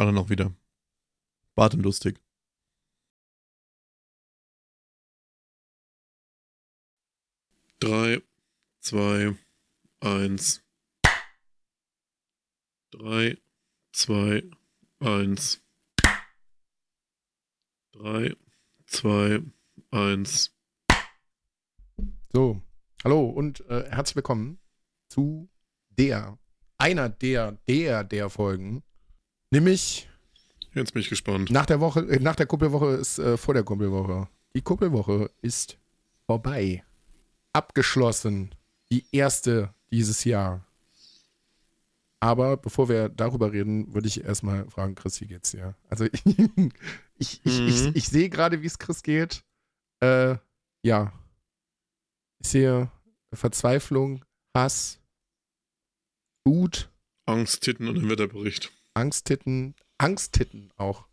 Alle noch wieder. Bart und lustig. Drei, zwei, eins. Drei, zwei, eins. Drei, zwei, eins. So, hallo und äh, herzlich willkommen zu der, einer der, der, der Folgen, nämlich Jetzt bin ich gespannt. nach der Woche, äh, nach der Kuppelwoche ist äh, vor der Kuppelwoche. Die Kuppelwoche ist vorbei. Abgeschlossen. Die erste dieses Jahr. Aber bevor wir darüber reden, würde ich erstmal fragen, Chris, wie geht's dir? Also ich, ich, ich, ich, Mhm. ich sehe gerade, wie es Chris geht. Äh, ja. Ich sehe Verzweiflung, Hass, Wut, Angst, Titten und ein Wetterbericht. Angsttitten, Angsttitten auch.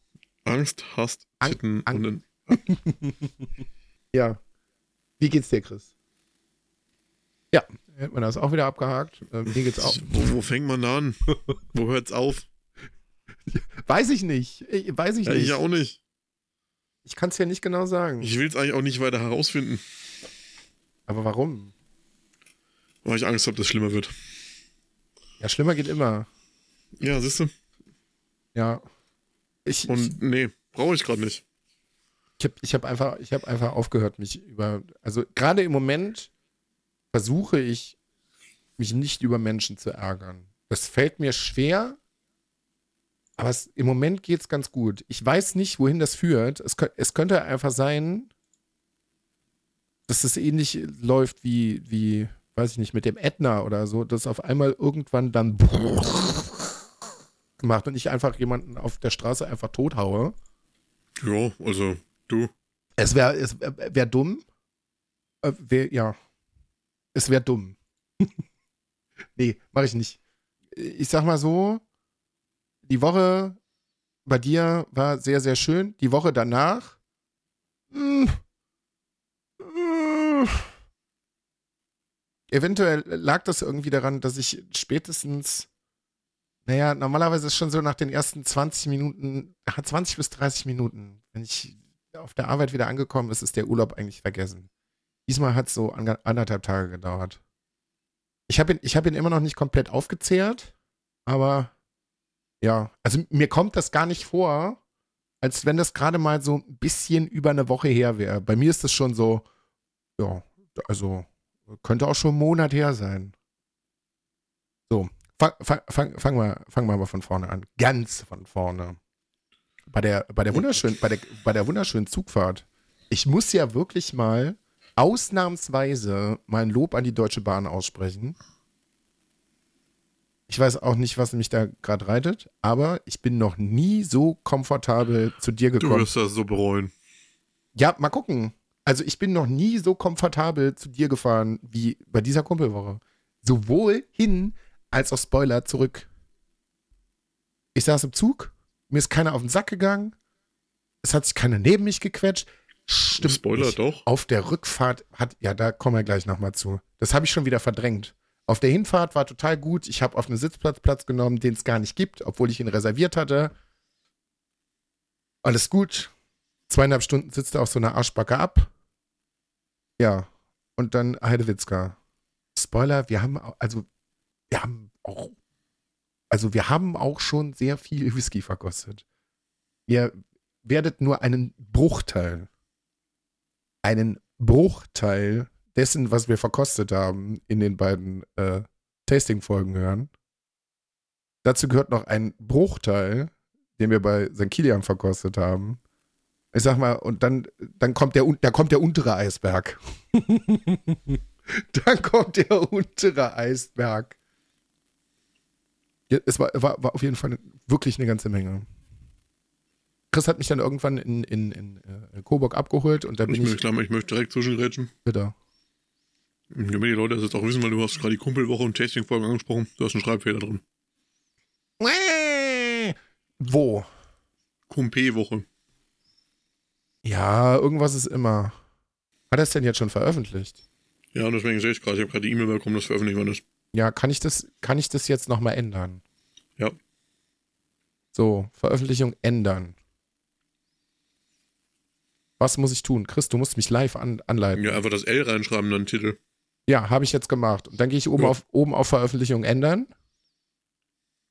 Angst, Hast, Ang- Titten Ang- und ein. Ja. Wie geht's dir, Chris? Ja, hätten wir das auch wieder abgehakt. Äh, mir geht's auch. Wo, wo fängt man da an? wo hört's auf? Weiß ich nicht. Ich, weiß ich Ja, nicht. ich auch nicht. Ich kann es ja nicht genau sagen. Ich will es eigentlich auch nicht weiter herausfinden, Aber warum? weil ich Angst habe, dass es schlimmer wird. Ja, schlimmer geht immer. Ja, siehst du? Ja. Ich, ich, Und nee, brauche ich gerade nicht. ich habe ich hab einfach, ich hab einfach aufgehört, mich über. Also gerade im Moment versuche ich, mich nicht über Menschen zu ärgern. Das fällt mir schwer, aber es, im Moment geht es ganz gut. Ich weiß nicht, wohin das führt. Es, es könnte einfach sein, dass es ähnlich läuft wie, wie, weiß ich nicht, mit dem Ätna oder so, dass auf einmal irgendwann dann gemacht und ich einfach jemanden auf der Straße einfach tot haue. Ja, also du. Es wäre es wär, wär dumm. Äh, wär, ja. Es wäre dumm. nee, mache ich nicht. Ich sag mal so, die Woche bei dir war sehr, sehr schön. Die Woche danach. mm, mm, eventuell lag das irgendwie daran, dass ich spätestens, naja, normalerweise ist schon so nach den ersten 20 Minuten, 20 bis 30 Minuten, wenn ich auf der Arbeit wieder angekommen ist, ist der Urlaub eigentlich vergessen. Diesmal hat es so an- anderthalb Tage gedauert. Ich habe ihn, hab ihn immer noch nicht komplett aufgezehrt, aber ja, also mir kommt das gar nicht vor, als wenn das gerade mal so ein bisschen über eine Woche her wäre. Bei mir ist das schon so, ja, also könnte auch schon einen Monat her sein. So, fang, fang, fang, fangen wir, fangen wir mal von vorne an. Ganz von vorne bei der, bei der wunderschönen, bei der, bei der wunderschönen Zugfahrt. Ich muss ja wirklich mal ausnahmsweise mein Lob an die Deutsche Bahn aussprechen. Ich weiß auch nicht, was mich da gerade reitet, aber ich bin noch nie so komfortabel zu dir Du gekommen. wirst das so bereuen. Ja, mal gucken. Also ich bin noch nie so komfortabel zu dir gefahren wie bei dieser Kumpelwoche. Sowohl hin als auch Spoiler zurück. Ich saß im Zug, mir ist keiner auf den Sack gegangen, es hat sich keiner neben mich gequetscht. Stimmt Spoiler nicht. doch. Auf der Rückfahrt hat, ja, da kommen wir gleich nochmal zu. Das habe ich schon wieder verdrängt. Auf der Hinfahrt war total gut. Ich habe auf einem Sitzplatz Platz genommen, den es gar nicht gibt, obwohl ich ihn reserviert hatte. Alles gut. Zweieinhalb Stunden sitzt er auf so einer Arschbacke ab. Ja. Und dann Heidewitzka. Spoiler, wir haben, also, wir haben auch, also wir haben auch schon sehr viel Whisky verkostet. Ihr werdet nur einen Bruchteil, einen Bruchteil dessen, was wir verkostet haben, in den beiden äh, Tasting-Folgen hören. Dazu gehört noch ein Bruchteil, den wir bei St. Kilian verkostet haben. Ich sag mal, und dann, dann kommt der, da kommt der untere Eisberg. dann kommt der untere Eisberg. Es war, war, war auf jeden Fall wirklich eine ganze Menge. Chris hat mich dann irgendwann in, in, in, äh, Coburg abgeholt und da Ich bin möchte, ich klar, ich möchte direkt zwischengrätschen. bitte. Damit die Leute das jetzt auch wissen, weil du hast gerade die Kumpelwoche und Tasting-Folgen angesprochen. Du hast einen Schreibfehler drin. Wo? Kumpe-Woche. Ja, irgendwas ist immer. Hat er es denn jetzt schon veröffentlicht? Ja, deswegen sehe ich gerade, ich habe gerade die E-Mail bekommen, dass veröffentlicht worden ist. Ja, kann ich das, kann ich das jetzt nochmal ändern? Ja. So, Veröffentlichung ändern. Was muss ich tun? Chris, du musst mich live an, anleiten. Ja, einfach das L reinschreiben, dann Titel. Ja, habe ich jetzt gemacht. Und dann gehe ich oben, Ja. auf, oben auf Veröffentlichung ändern.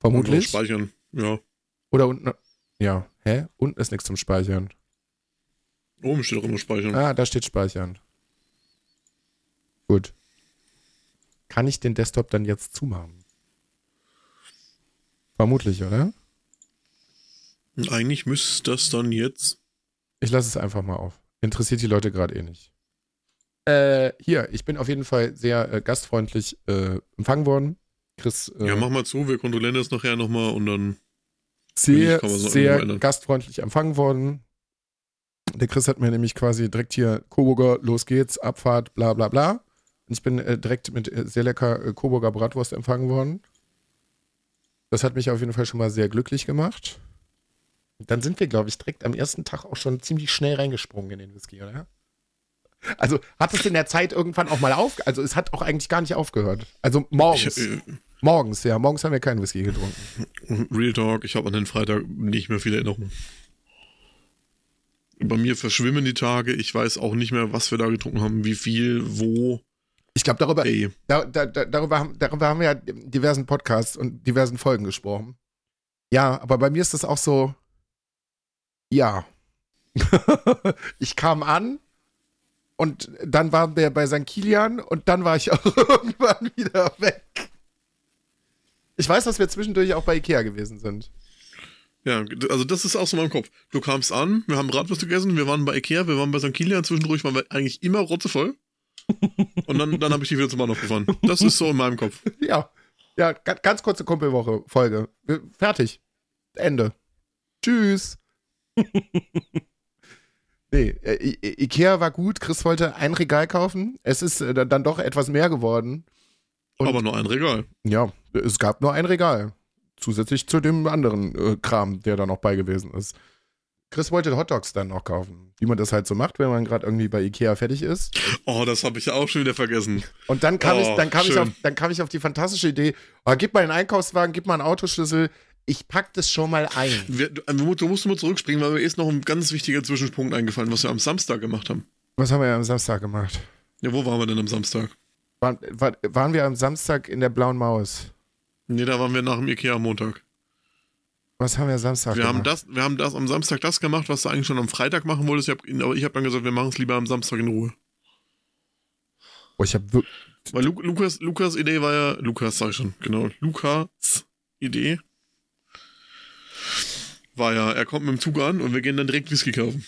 Vermutlich. Speichern. Ja. Oder unten. Ja, hä? Unten ist nichts zum Speichern. Oben steht auch immer Speichern. Ah, da steht Speichern. Gut. Kann ich den Desktop dann jetzt zumachen? Vermutlich, oder? Eigentlich müsste das dann jetzt. Ich lasse es einfach mal auf. Interessiert die Leute gerade eh nicht. Äh, hier, ich bin auf jeden Fall sehr äh, gastfreundlich äh, empfangen worden. Chris, äh, Ja, mach mal zu, wir kontrollieren das nachher nochmal und dann. sehr, so sehr gastfreundlich empfangen worden. Der Chris hat mir nämlich quasi direkt hier Coburger, los geht's, Abfahrt, bla bla bla. Und ich bin äh, direkt mit äh, sehr lecker äh, Coburger Bratwurst empfangen worden. Das hat mich auf jeden Fall schon mal sehr glücklich gemacht. Dann sind wir, glaube ich, direkt am ersten Tag auch schon ziemlich schnell reingesprungen in den Whisky, oder? Also hat es in der Zeit irgendwann auch mal auf, also es hat auch eigentlich gar nicht aufgehört. Also morgens, Ich, äh, morgens, ja, morgens haben wir keinen Whisky getrunken. Real Talk, ich habe an den Freitag nicht mehr viele Erinnerungen. Bei mir verschwimmen die Tage. Ich weiß auch nicht mehr, was wir da getrunken haben, wie viel, wo. Ich glaube, darüber, Da, da, da, darüber, haben, darüber haben wir ja diversen Podcasts und diversen Folgen gesprochen. Ja, aber bei mir ist das auch so, ja. ich kam an und dann waren wir bei St. Kilian und dann war ich auch irgendwann wieder weg. Ich weiß, dass wir zwischendurch auch bei Ikea gewesen sind. ja, also das ist auch so in meinem Kopf. Du kamst an, wir haben Bratwurst gegessen, wir waren bei Ikea, wir waren bei St. Kilian, zwischendurch waren wir eigentlich immer rotzevoll. Und dann, dann habe ich die wieder zum Bahnhof gefahren. Das ist so in meinem Kopf. Ja, ja, ga- ganz kurze Kumpelwoche, Folge. Wir- Fertig. Ende. Tschüss. nee, äh, I I Ikea war gut. Chris wollte ein Regal kaufen. Es ist äh, dann doch etwas mehr geworden. Und- Aber nur ein Regal. Ja, es gab nur ein Regal. Zusätzlich zu dem anderen äh, Kram, der da noch bei gewesen ist. Chris wollte Hotdogs dann noch kaufen. Wie man das halt so macht, wenn man gerade irgendwie bei Ikea fertig ist. Oh, das habe ich ja auch schon wieder vergessen. Und dann kam, Oh, ich, dann, kam ich auf, dann kam ich auf die fantastische Idee, oh, gib mal einen Einkaufswagen, gib mal einen Autoschlüssel, ich pack das schon mal ein. Wir, du, du musst- mal zurückspringen, weil mir ist noch ein ganz wichtiger Zwischenpunkt eingefallen, was wir am Samstag gemacht haben. Was haben wir am Samstag gemacht? Ja, wo waren wir denn am Samstag? Waren, war, waren wir am Samstag in der Blauen Maus? Nee, da waren wir nach dem Ikea am Montag. Was haben wir am Samstag Wir gemacht? haben, das, wir haben das am Samstag das gemacht, was du eigentlich schon am Freitag machen wolltest. Ich hab, aber ich habe dann gesagt, wir machen es lieber am Samstag in Ruhe. oh, ich hab, wir- Weil Lu Lukas, Lukas Idee war ja, Lukas sag ich schon, genau, Lukas Idee war ja, er kommt mit dem Zug an und wir gehen dann direkt Whisky kaufen.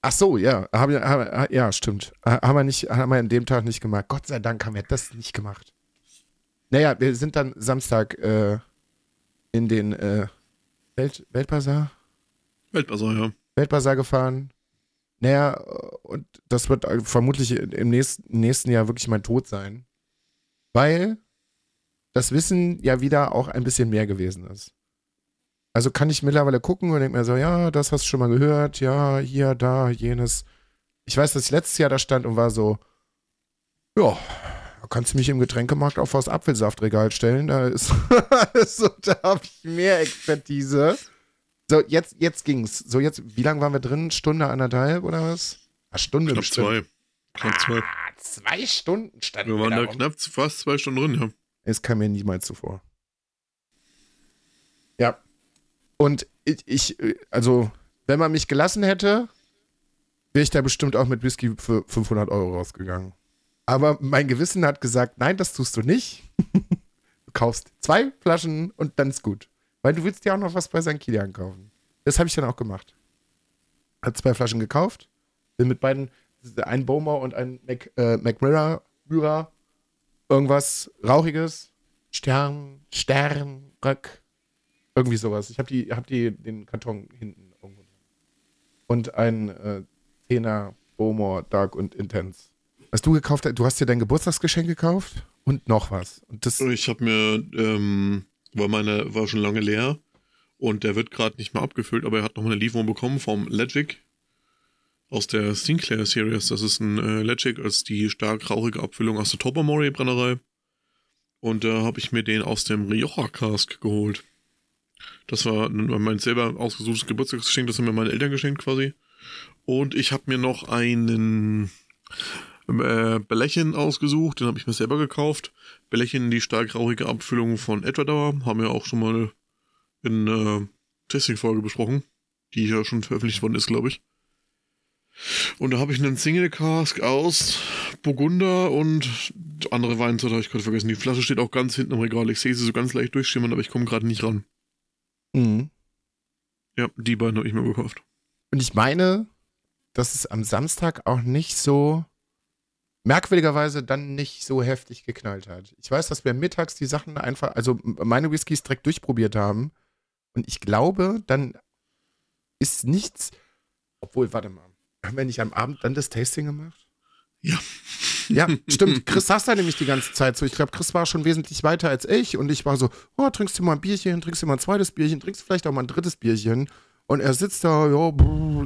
ach so, ja, haben wir, haben, ja, stimmt. Haben wir, nicht, haben wir an dem Tag nicht gemacht. Gott sei Dank haben wir das nicht gemacht. Naja, wir sind dann Samstag äh, in den äh, Welt, Weltbazar? Weltbasar, ja. Weltbazar gefahren. Naja, und das wird vermutlich im nächsten, nächsten Jahr wirklich mein Tod sein. Weil das Wissen ja wieder auch ein bisschen mehr gewesen ist. Also kann ich mittlerweile gucken und denke mir so, ja, das hast du schon mal gehört, ja, hier, da, jenes. Ich weiß, dass ich letztes Jahr da stand und war so, ja, kannst du mich im Getränkemarkt auf das Apfelsaftregal stellen, da ist, so, da habe ich mehr Expertise. So, jetzt, jetzt ging's. So, jetzt, wie lange waren wir drin? Stunde, anderthalb oder was? Eine Stunde Knapp bestimmt. zwei. Knapp zwei. Ah, zwei Stunden standen Wir waren da rum. knapp fast zwei Stunden drin, ja. Es kam mir niemals zuvor. Ja. Und ich, ich, also, wenn man mich gelassen hätte, wäre ich da bestimmt auch mit Whisky für 500 Euro rausgegangen. Aber mein Gewissen hat gesagt, nein, das tust du nicht. du kaufst zwei Flaschen und dann ist gut. Weil du willst ja auch noch was bei St. Kilian kaufen. Das habe ich dann auch gemacht. Hat zwei Flaschen gekauft. Bin mit beiden, ein Bowmer und ein Mac, äh, McMirror, Myra, irgendwas Rauchiges. Stern, Stern, Röck. Irgendwie sowas. Ich habe die, hab die, den Karton hinten irgendwo. Und ein äh, 10er Bowmore Dark und Intense. Was du gekauft hast, du hast dir dein Geburtstagsgeschenk gekauft und noch was. Und das, Ich habe mir, ähm, war meine, war schon lange leer und der wird gerade nicht mehr abgefüllt, aber er hat noch eine Lieferung bekommen vom Legic aus der Sinclair Series. Das ist ein äh, Legic als die stark rauchige Abfüllung aus der Tobermory Brennerei. Und da habe ich mir den aus dem Rioja Cask geholt. Das war mein selber ausgesuchtes Geburtstagsgeschenk, das haben mir meine Eltern geschenkt quasi. Und ich habe mir noch einen äh, Bällchen ausgesucht, den habe ich mir selber gekauft. Bällchen, die stark rauchige Abfüllung von Ecuador, haben wir auch schon mal in äh, Testing-Folge besprochen, die ja schon veröffentlicht worden ist, glaube ich. Und da habe ich einen Single Cask aus Burgunder und andere Weinsorte habe ich gerade vergessen. Die Flasche steht auch ganz hinten im Regal. Ich sehe sie so ganz leicht durchschimmern, aber ich komme gerade nicht ran. Mhm. Ja, die beiden habe ich mir gekauft. Und ich meine, dass es am Samstag auch nicht so merkwürdigerweise dann nicht so heftig geknallt hat. Ich weiß, dass wir mittags die Sachen einfach, also meine Whiskys direkt durchprobiert haben. Und ich glaube, dann ist nichts, obwohl, warte mal, haben wir nicht am Abend dann das Tasting gemacht? Ja. Ja, stimmt. Chris saß da nämlich die ganze Zeit so. Ich glaube, Chris war schon wesentlich weiter als ich und ich war so, oh, trinkst du mal ein Bierchen, trinkst du mal ein zweites Bierchen, trinkst du vielleicht auch mal ein drittes Bierchen. Und er sitzt da, ja,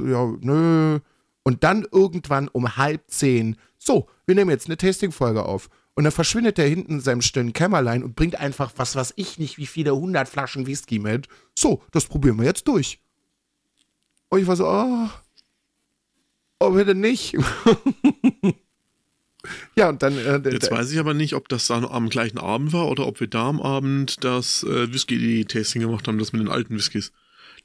ja, nö. Und dann irgendwann um halb zehn, so, wir nehmen jetzt eine Tasting-Folge auf. Und dann verschwindet er hinten in seinem stillen Kämmerlein und bringt einfach was, was ich nicht, wie viele hundert Flaschen Whisky mit. So, das probieren wir jetzt durch. Und ich war so, oh, oh bitte nicht. ja, und dann. Äh, Jetzt weiß ich aber nicht, ob das dann am gleichen Abend war oder ob wir da am Abend das äh, Whisky-Tasting gemacht haben, das mit den alten Whiskys.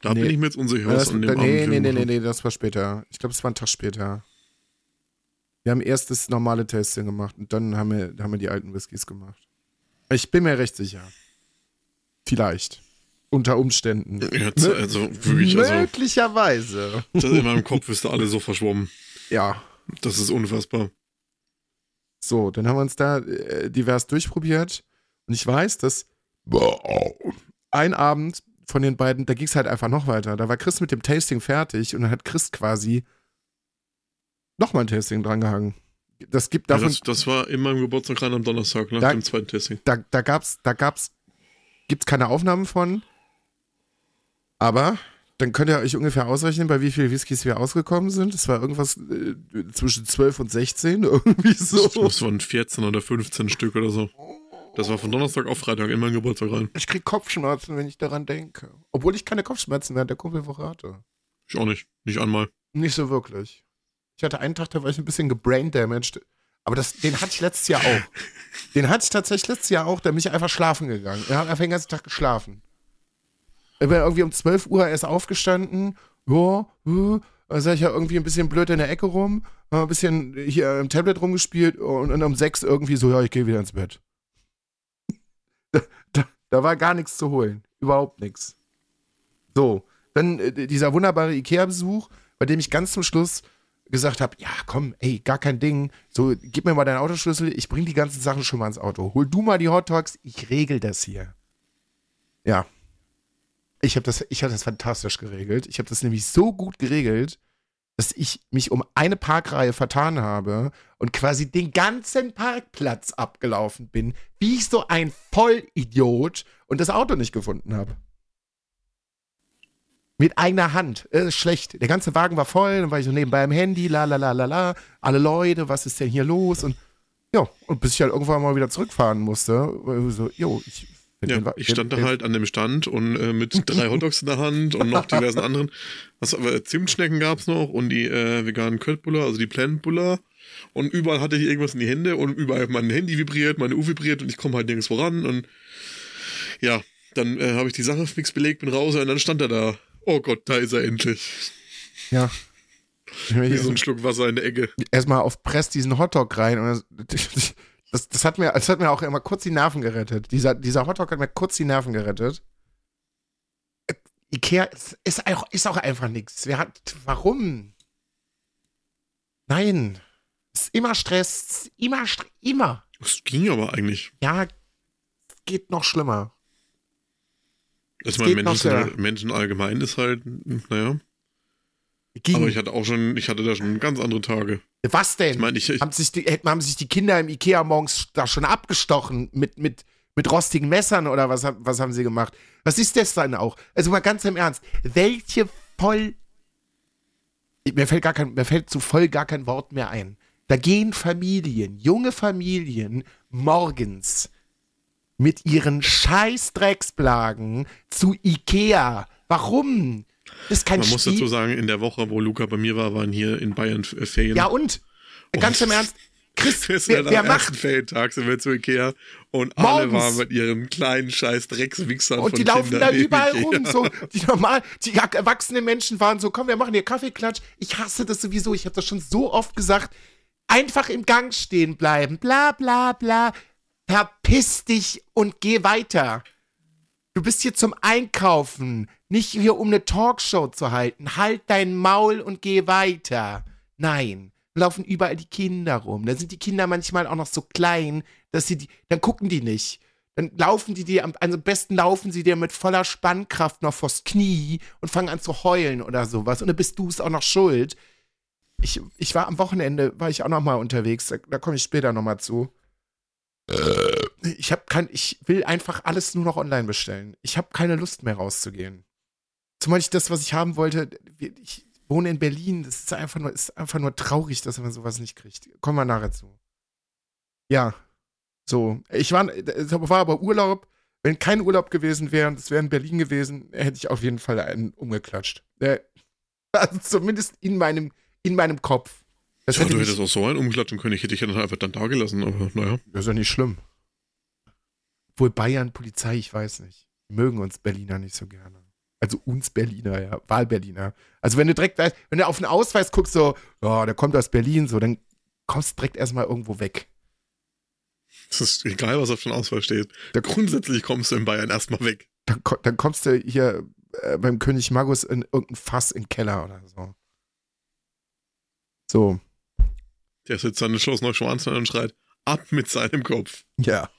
Da nee. bin ich mir jetzt unsicher, was an dem nee, Abend Nee, nee, nee, nee, das war später. Ich glaube, es war ein Tag später. Wir haben erst das normale Tasting gemacht und dann haben wir, haben wir die alten Whiskys gemacht. Ich bin mir recht sicher. Vielleicht. Unter Umständen. Jetzt, also wirklich, also, Möglicherweise. Das in meinem Kopf ist da alles so verschwommen. Ja. Das ist unfassbar. So, dann haben wir uns da äh, divers durchprobiert. Und ich weiß, dass ein Abend von den beiden, da ging es halt einfach noch weiter. Da war Chris mit dem Tasting fertig und dann hat Chris quasi nochmal ein Tasting drangehangen. Das gibt davon. Ja, das, das, war in meinem Geburtstag gerade am Donnerstag, nach da, dem zweiten Tasting. Da, da gab's, da gab's, gibt's keine Aufnahmen von. Aber dann könnt ihr euch ungefähr ausrechnen, bei wie viel Whiskys wir ausgekommen sind. Es war irgendwas äh, zwischen 12 und 16, irgendwie so. Das waren 14 oder 15 Stück oder so. Das war von Donnerstag auf Freitag in meinen Geburtstag rein. Ich krieg Kopfschmerzen, wenn ich daran denke. Obwohl ich keine Kopfschmerzen während der Kumpelwoche hatte. Ich auch nicht. Nicht einmal. Nicht so wirklich. Ich hatte einen Tag, da war ich ein bisschen gebraindamaged. Aber das, den hatte ich letztes Jahr auch. den hatte ich tatsächlich letztes Jahr auch, da bin ich einfach schlafen gegangen. Ich habe einfach den ganzen Tag geschlafen. Ich bin irgendwie um 12 Uhr erst aufgestanden. Ja, ja. Da sah ich ja irgendwie ein bisschen blöd in der Ecke rum, ein bisschen hier im Tablet rumgespielt und, und um 6 irgendwie so, ja, ich gehe wieder ins Bett. Da, da, da, war gar nichts zu holen. Überhaupt nichts. So, dann äh, dieser wunderbare Ikea-Besuch, bei dem ich ganz zum Schluss gesagt habe, ja, komm, ey, gar kein Ding. So, gib mir mal deinen Autoschlüssel, ich bring die ganzen Sachen schon mal ins Auto. Hol du mal die Hot Dogs, ich regel das hier. Ja. Ich habe das, ich habe das fantastisch geregelt. Ich habe das nämlich so gut geregelt, dass ich mich um eine Parkreihe vertan habe und quasi den ganzen Parkplatz abgelaufen bin, wie ich so ein Vollidiot und das Auto nicht gefunden habe. Mit eigener Hand. Ist schlecht. Der ganze Wagen war voll, dann war ich so nebenbei am Handy, la la la la la. Alle Leute, was ist denn hier los? Und ja, und bis ich halt irgendwann mal wieder zurückfahren musste, so, jo, ich. Ja, den, ich stand den, da halt an dem Stand und äh, mit drei Hotdogs in der Hand und noch diversen anderen. Was, aber Zimtschnecken gab es noch und die äh, veganen Köttbuller, also die Plant Buller. Und überall hatte ich irgendwas in die Hände und überall mein Handy vibriert, meine Uhr vibriert und ich komme halt nirgends voran. Und ja, dann äh, habe ich die Sache fix belegt, bin raus und dann stand er da Oh Gott, da ist er endlich. Ja. Wie so ein Schluck Wasser in der Ecke. Erstmal auf Press diesen Hotdog rein und das, das, das, hat mir, das hat mir auch immer kurz die Nerven gerettet. Dieser, dieser Hotdog hat mir kurz die Nerven gerettet. Ikea ist auch, ist auch einfach nichts. Wer hat, warum? Nein. Es ist immer Stress. Immer, immer. Es ging aber eigentlich. Ja, geht noch schlimmer. Ich meine, Menschen, Menschen allgemein ist halt, naja. Ging. Aber ich hatte auch schon, ich hatte da schon ganz andere Tage. Was denn? Ich meine, ich, ich haben, sich die, haben sich die Kinder im Ikea morgens da schon abgestochen mit, mit, mit rostigen Messern oder was, was haben sie gemacht? Was ist das dann auch? Also mal ganz im Ernst, welche voll. Mir fällt, gar kein, mir fällt zu voll gar kein Wort mehr ein. Da gehen Familien, junge Familien, morgens mit ihren Scheißdrecksblagen zu Ikea. Warum? Das ist kein Man muss Spiel. dazu sagen, in der Woche, wo Luca bei mir war, waren hier in Bayern Ferien. Ja und? Ganz im Ernst, Chris, Wir sind wer, am ersten macht Ferientag sind wir zu Ikea und alle Morgens. waren mit ihren kleinen scheiß Dreckswichsern und von die laufen Kindern da überall Ikea. rum, so die normal, die erwachsenen Menschen waren so, komm, wir machen hier Kaffeeklatsch. Ich hasse das sowieso, ich habe das schon so oft gesagt. Einfach im Gang stehen bleiben, bla bla bla. Verpiss dich und geh weiter. Du bist hier zum Einkaufen, nicht hier um eine Talkshow zu halten. Halt dein Maul und geh weiter. Nein, laufen überall die Kinder rum. Da sind die Kinder manchmal auch noch so klein, dass sie die, dann gucken die nicht. Dann laufen die dir, am also am besten laufen sie dir mit voller Spannkraft noch vors Knie und fangen an zu heulen oder sowas. Und dann bist du es auch noch schuld. Ich, ich war am Wochenende, war ich auch noch mal unterwegs, da, da komme ich später noch mal zu. Ich habe kein, ich will einfach alles nur noch online bestellen. Ich habe keine Lust mehr rauszugehen. Zumal ich das, was ich haben wollte, ich wohne in Berlin, das ist einfach nur, ist einfach nur traurig, dass man sowas nicht kriegt. Kommen wir nachher zu. Ja, so. Ich war, es war aber Urlaub. Wenn kein Urlaub gewesen wäre und es wäre in Berlin gewesen, hätte ich auf jeden Fall einen umgeklatscht. Äh, Also zumindest in meinem, in meinem Kopf. Das, Ja, hätte du hättest auch so einen umklatschen können. Ich hätte dich ja dann einfach dann da gelassen, aber naja. das ist ja nicht schlimm. Obwohl Bayern, Polizei, ich weiß nicht. Die mögen uns Berliner nicht so gerne. Also uns Berliner, ja. Wahlberliner. Also wenn du direkt, weißt- wenn du auf den Ausweis guckst, so, ja, der kommt aus Berlin, so, dann kommst du direkt erstmal irgendwo weg. Es ist egal, was auf dem Auswahl steht. Da- Grundsätzlich kommst du in Bayern erstmal weg. Dann, dann kommst du hier äh, beim König Magus in irgendein Fass in den Keller oder so. So, Der sitzt dann in Schloss Neuschwanstein und schreit, ab mit seinem Kopf. ja.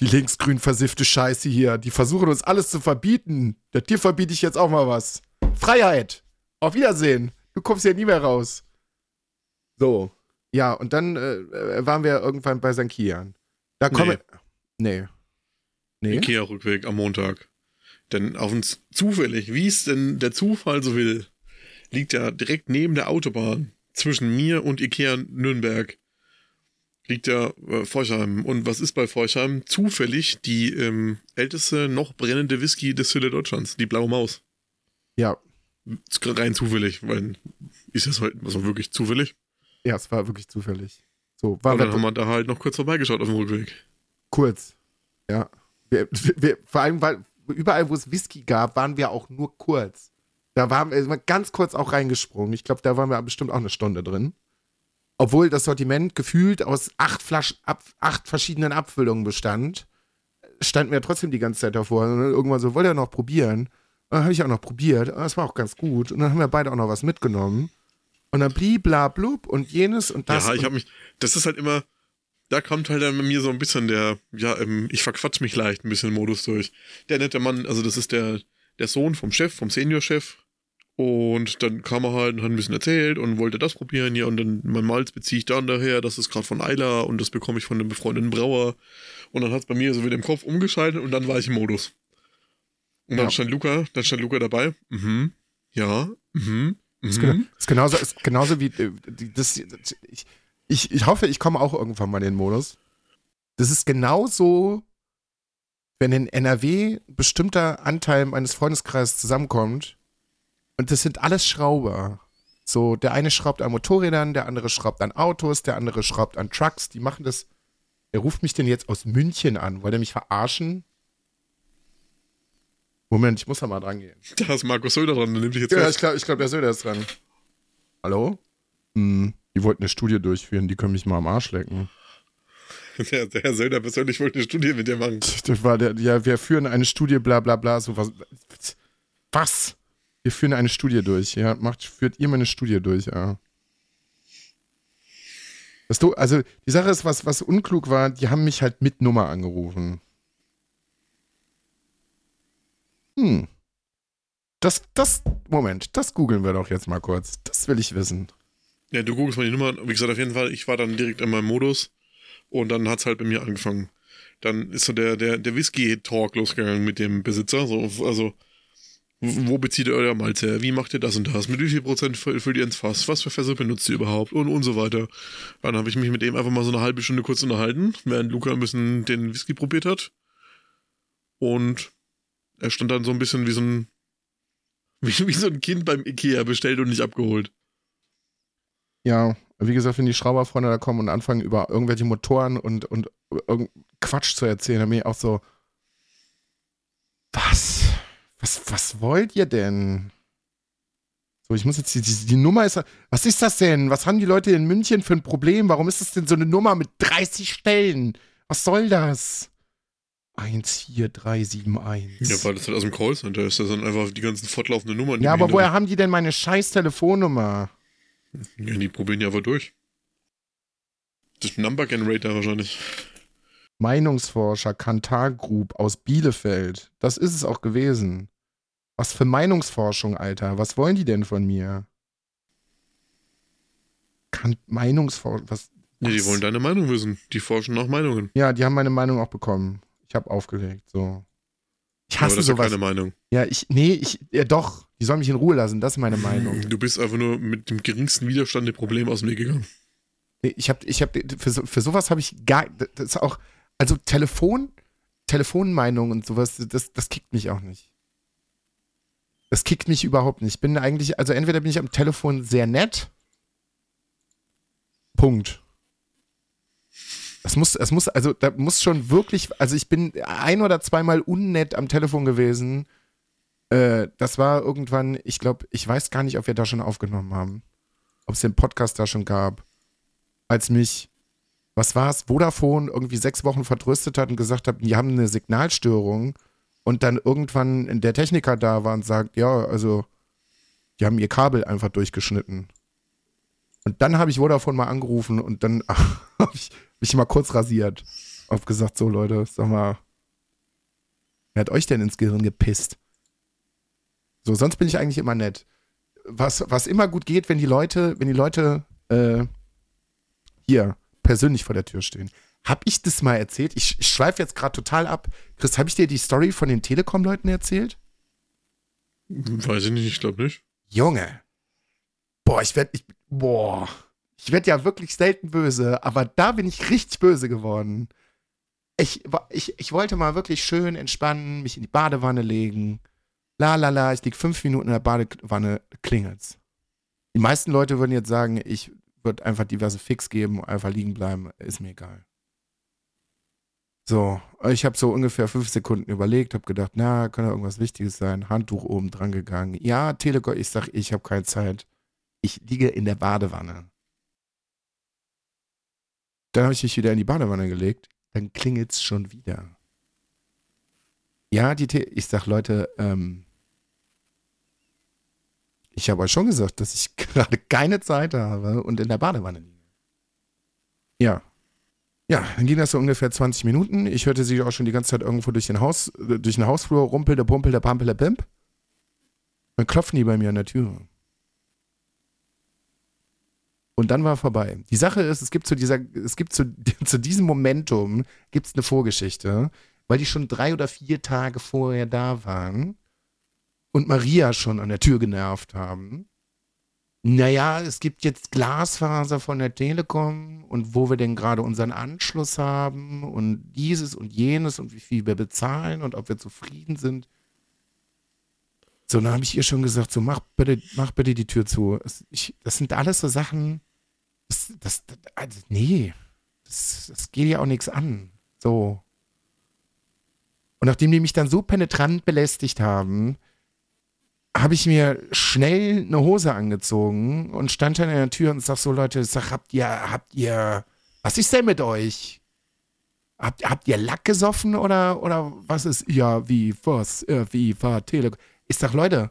Die linksgrün versiffte Scheiße hier, die versuchen uns alles zu verbieten. Ja, dir verbiete ich jetzt auch mal was. Freiheit. Auf Wiedersehen. Du kommst hier nie mehr raus. So. Ja, und dann äh, äh, waren wir irgendwann bei St. Kian. Da komme. Nee. Nee. Ikea-Rückweg am Montag. Denn auf uns zufällig, wie es denn der Zufall so will, liegt ja direkt neben der Autobahn zwischen mir und Ikea Nürnberg liegt ja äh, Forchheim. Und was ist bei Forchheim? Zufällig die ähm, älteste noch brennende Whisky-Distille Deutschlands, die Blaue Maus. Ja. Rein zufällig, weil ist das halt also wirklich zufällig. Ja, es war wirklich zufällig. So, war Und dann haben wir da halt noch kurz vorbeigeschaut auf dem Rückweg. kurz. Ja. Wir, wir, vor allem, weil überall, wo es Whisky gab, waren wir auch nur kurz. Da waren wir ganz kurz auch reingesprungen. Ich glaube, da waren wir bestimmt auch eine Stunde drin. Obwohl das Sortiment gefühlt aus acht Flaschen, ab, acht verschiedenen Abfüllungen bestand, standen wir trotzdem die ganze Zeit davor. Und irgendwann so, wollt ihr noch probieren? Und dann habe ich auch noch probiert. Das war auch ganz gut. Und dann haben wir beide auch noch was mitgenommen. Und dann blieb, bla, blub und jenes und das. ja, ich habe mich, das ist halt immer, da kommt halt dann bei mir so ein bisschen der, ja, ähm, ich verquatsch mich leicht ein bisschen Modus durch. Der nette Mann, also das ist der, der Sohn vom Chef, vom Seniorchef. Und dann kam er halt und hat ein bisschen erzählt und wollte das probieren hier und dann mein Malz beziehe ich dann daher, das ist gerade von Eila und das bekomme ich von einem befreundeten Brauer. Und dann hat es bei mir so wieder im Kopf umgeschaltet und dann war ich im Modus. Und dann Ja. stand Luca, dann stand Luca dabei. Mhm. Ja. Mhm. Ist, Mhm. gena- ist genauso, ist genauso wie äh, das ich, ich, ich hoffe, ich komme auch irgendwann mal in den Modus. Das ist genauso, wenn in NRW ein bestimmter Anteil meines Freundeskreises zusammenkommt und das sind alles Schrauber. So, der eine schraubt an Motorrädern, der andere schraubt an Autos, der andere schraubt an Trucks, die machen das. Er ruft mich denn jetzt aus München an. Wollt er mich verarschen? Moment, ich muss da mal dran gehen. Da ist Markus Söder dran, der nimmt dich jetzt Ja, fest. ich glaube, ich glaub, der Söder ist dran. Hallo? Hm, die wollten eine Studie durchführen, die können mich mal am Arsch lecken. Der, der Herr Söder persönlich wollte eine Studie mit dir machen. Das war der, ja, wir führen eine Studie, bla bla bla, so was. Wir führen eine Studie durch, ja. Macht, führt ihr mal eine Studie durch, ja. Das also, die Sache ist, was, was unklug war, die haben mich halt mit Nummer angerufen. Hm. Das, das, Moment, das googeln wir doch jetzt mal kurz. Das will ich wissen. Ja, du googelst mal die Nummer. Wie gesagt, auf jeden Fall, ich war dann direkt in meinem Modus und dann hat's halt bei mir angefangen. Dann ist so der, der, der Whisky-Talk losgegangen mit dem Besitzer. So, also, Wo bezieht ihr euer Malz her? Wie macht ihr das und das? Mit wie viel Prozent füllt ihr ins Fass? Was für Fässer benutzt ihr überhaupt? Und, und so weiter. Dann habe ich mich mit dem einfach mal so eine halbe Stunde kurz unterhalten, während Luca ein bisschen den Whisky probiert hat. Und er stand dann so ein bisschen wie so ein, wie, wie so ein Kind beim Ikea bestellt und nicht abgeholt. Ja, wie gesagt, wenn die Schrauberfreunde da kommen und anfangen, über irgendwelche Motoren und, und Quatsch zu erzählen, dann bin ich auch so, was? Was, was wollt ihr denn? So, ich muss jetzt, die, die, die, Nummer ist, was ist das denn? Was haben die Leute in München für ein Problem? Warum ist das denn so eine Nummer mit 30 Stellen? Was soll das? 14371. Ja, weil das halt aus dem Callcenter ist. Das sind einfach die ganzen fortlaufenden Nummern. Ja, aber woher haben die denn meine scheiß Telefonnummer? Ja, die probieren ja aber durch. Das Number Generator wahrscheinlich. Meinungsforscher Kantar Group aus Bielefeld. Das ist es auch gewesen. Was für Meinungsforschung, Alter? Was wollen die denn von mir? Kan Meinungsforschung, was? Ja, die wollen deine Meinung wissen. Die forschen nach Meinungen. Ja, die haben meine Meinung auch bekommen. Ich habe aufgelegt, so. Ich hasse aber das sowas. Ist ja keine Meinung. Ja, ich, nee, ich, ja doch. Die sollen mich in Ruhe lassen. Das ist meine Meinung. Du bist einfach nur mit dem geringsten Widerstand dem Problem aus dem Weg gegangen. Ich habe, ich habe, für, für sowas habe ich gar, das ist auch, also Telefon, Telefonmeinung und sowas, das, das kickt mich auch nicht. Das kickt mich überhaupt nicht. Ich bin eigentlich, also entweder bin ich am Telefon sehr nett. Punkt. Es muss, es muss, also da muss schon wirklich, also ich bin ein oder zweimal unnett am Telefon gewesen. Äh, das war irgendwann, ich glaube, ich weiß gar nicht, ob wir da schon aufgenommen haben. Ob es den Podcast da schon gab. Als mich was war es, Vodafone irgendwie sechs Wochen vertröstet hat und gesagt hat, die haben eine Signalstörung und dann irgendwann der Techniker da war und sagt, ja, also die haben ihr Kabel einfach durchgeschnitten. Und dann habe ich Vodafone mal angerufen und dann habe ich mich mal kurz rasiert. Hab gesagt, so Leute, sag mal, wer hat euch denn ins Gehirn gepisst? So, sonst bin ich eigentlich immer nett. Was, was immer gut geht, wenn die Leute, wenn die Leute äh, hier persönlich vor der Tür stehen. Hab ich das mal erzählt? Ich, ich schweife jetzt gerade total ab. Chris, habe ich dir die Story von den Telekom-Leuten erzählt? Weiß ich nicht, ich glaube nicht. Junge. Boah, ich werde, ich, boah. Ich werde ja wirklich selten böse, aber da bin ich richtig böse geworden. Ich, ich, ich wollte mal wirklich schön entspannen, mich in die Badewanne legen. La la la, ich lieg fünf Minuten in der Badewanne, klingelt's. Die meisten Leute würden jetzt sagen, ich wird einfach diverse Fix geben, einfach liegen bleiben, ist mir egal. So, ich habe so ungefähr fünf Sekunden überlegt, habe gedacht, na, könnte irgendwas Wichtiges sein, Handtuch oben dran gegangen. Ja, Telekom, ich sag, ich habe keine Zeit. Ich liege in der Badewanne. Dann habe ich mich wieder in die Badewanne gelegt, dann klingelt es schon wieder. Ja, die Te ich sag, Leute, ähm, ich habe euch schon gesagt, dass ich gerade keine Zeit habe und in der Badewanne liege. Ja. Ja, dann ging das so ungefähr 20 Minuten. Ich hörte sie auch schon die ganze Zeit irgendwo durch den Haus, durch den Hausflur rumpelte, pumpelte, pampelte, pimp. Dann klopfen die bei mir an der Tür. Und dann war vorbei. Die Sache ist, es gibt zu dieser, es gibt zu, zu diesem Momentum gibt eine Vorgeschichte, weil die schon drei oder vier Tage vorher da waren und Maria schon an der Tür genervt haben. Naja, es gibt jetzt Glasfaser von der Telekom und wo wir denn gerade unseren Anschluss haben und dieses und jenes und wie viel wir bezahlen und ob wir zufrieden sind. So, dann habe ich ihr schon gesagt, so mach bitte, mach bitte die Tür zu. Ich, das sind alles so Sachen, das, das, das also, nee, das, das geht ja auch nichts an. So. Und nachdem die mich dann so penetrant belästigt haben, habe ich mir schnell eine Hose angezogen und stand dann in der Tür und sag so, Leute, sag, habt ihr, habt ihr, was ist denn mit euch? Habt, habt ihr Lack gesoffen oder, oder was ist, ja, wie, was, äh, wie, war, Tele. Ich sag, Leute,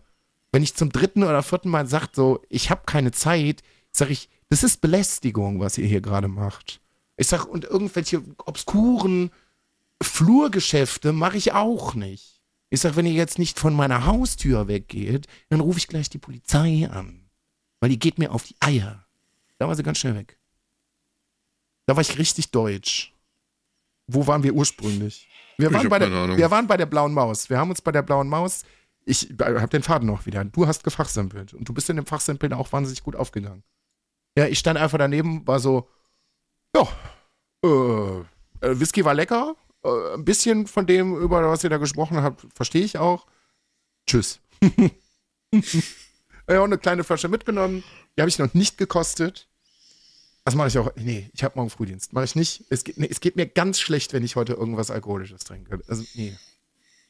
wenn ich zum dritten oder vierten Mal sag so, ich habe keine Zeit, sag ich, das ist Belästigung, was ihr hier gerade macht. Ich sag, und irgendwelche obskuren Flurgeschäfte mache ich auch nicht. Ich sag, wenn ihr jetzt nicht von meiner Haustür weggeht, dann rufe ich gleich die Polizei an. Weil die geht mir auf die Eier. Da war sie ganz schnell weg. Da war ich richtig deutsch. Wo waren wir ursprünglich? Wir waren, bei der, wir waren bei der blauen Maus. Wir haben uns bei der blauen Maus ich habe den Faden noch wieder. Du hast gefachsimpelt und du bist in dem Fachsimpeln auch wahnsinnig gut aufgegangen. Ja, ich stand einfach daneben, war so, ja, äh, äh Whisky war lecker, äh, ein bisschen von dem, über was ihr da gesprochen habt, verstehe ich auch. Tschüss. ja, und eine kleine Flasche mitgenommen. Die habe ich noch nicht gekostet. Das mache ich auch. Nee, ich habe morgen Frühdienst. Mache ich nicht. Es geht, nee, es geht mir ganz schlecht, wenn ich heute irgendwas Alkoholisches trinke. Also, nee.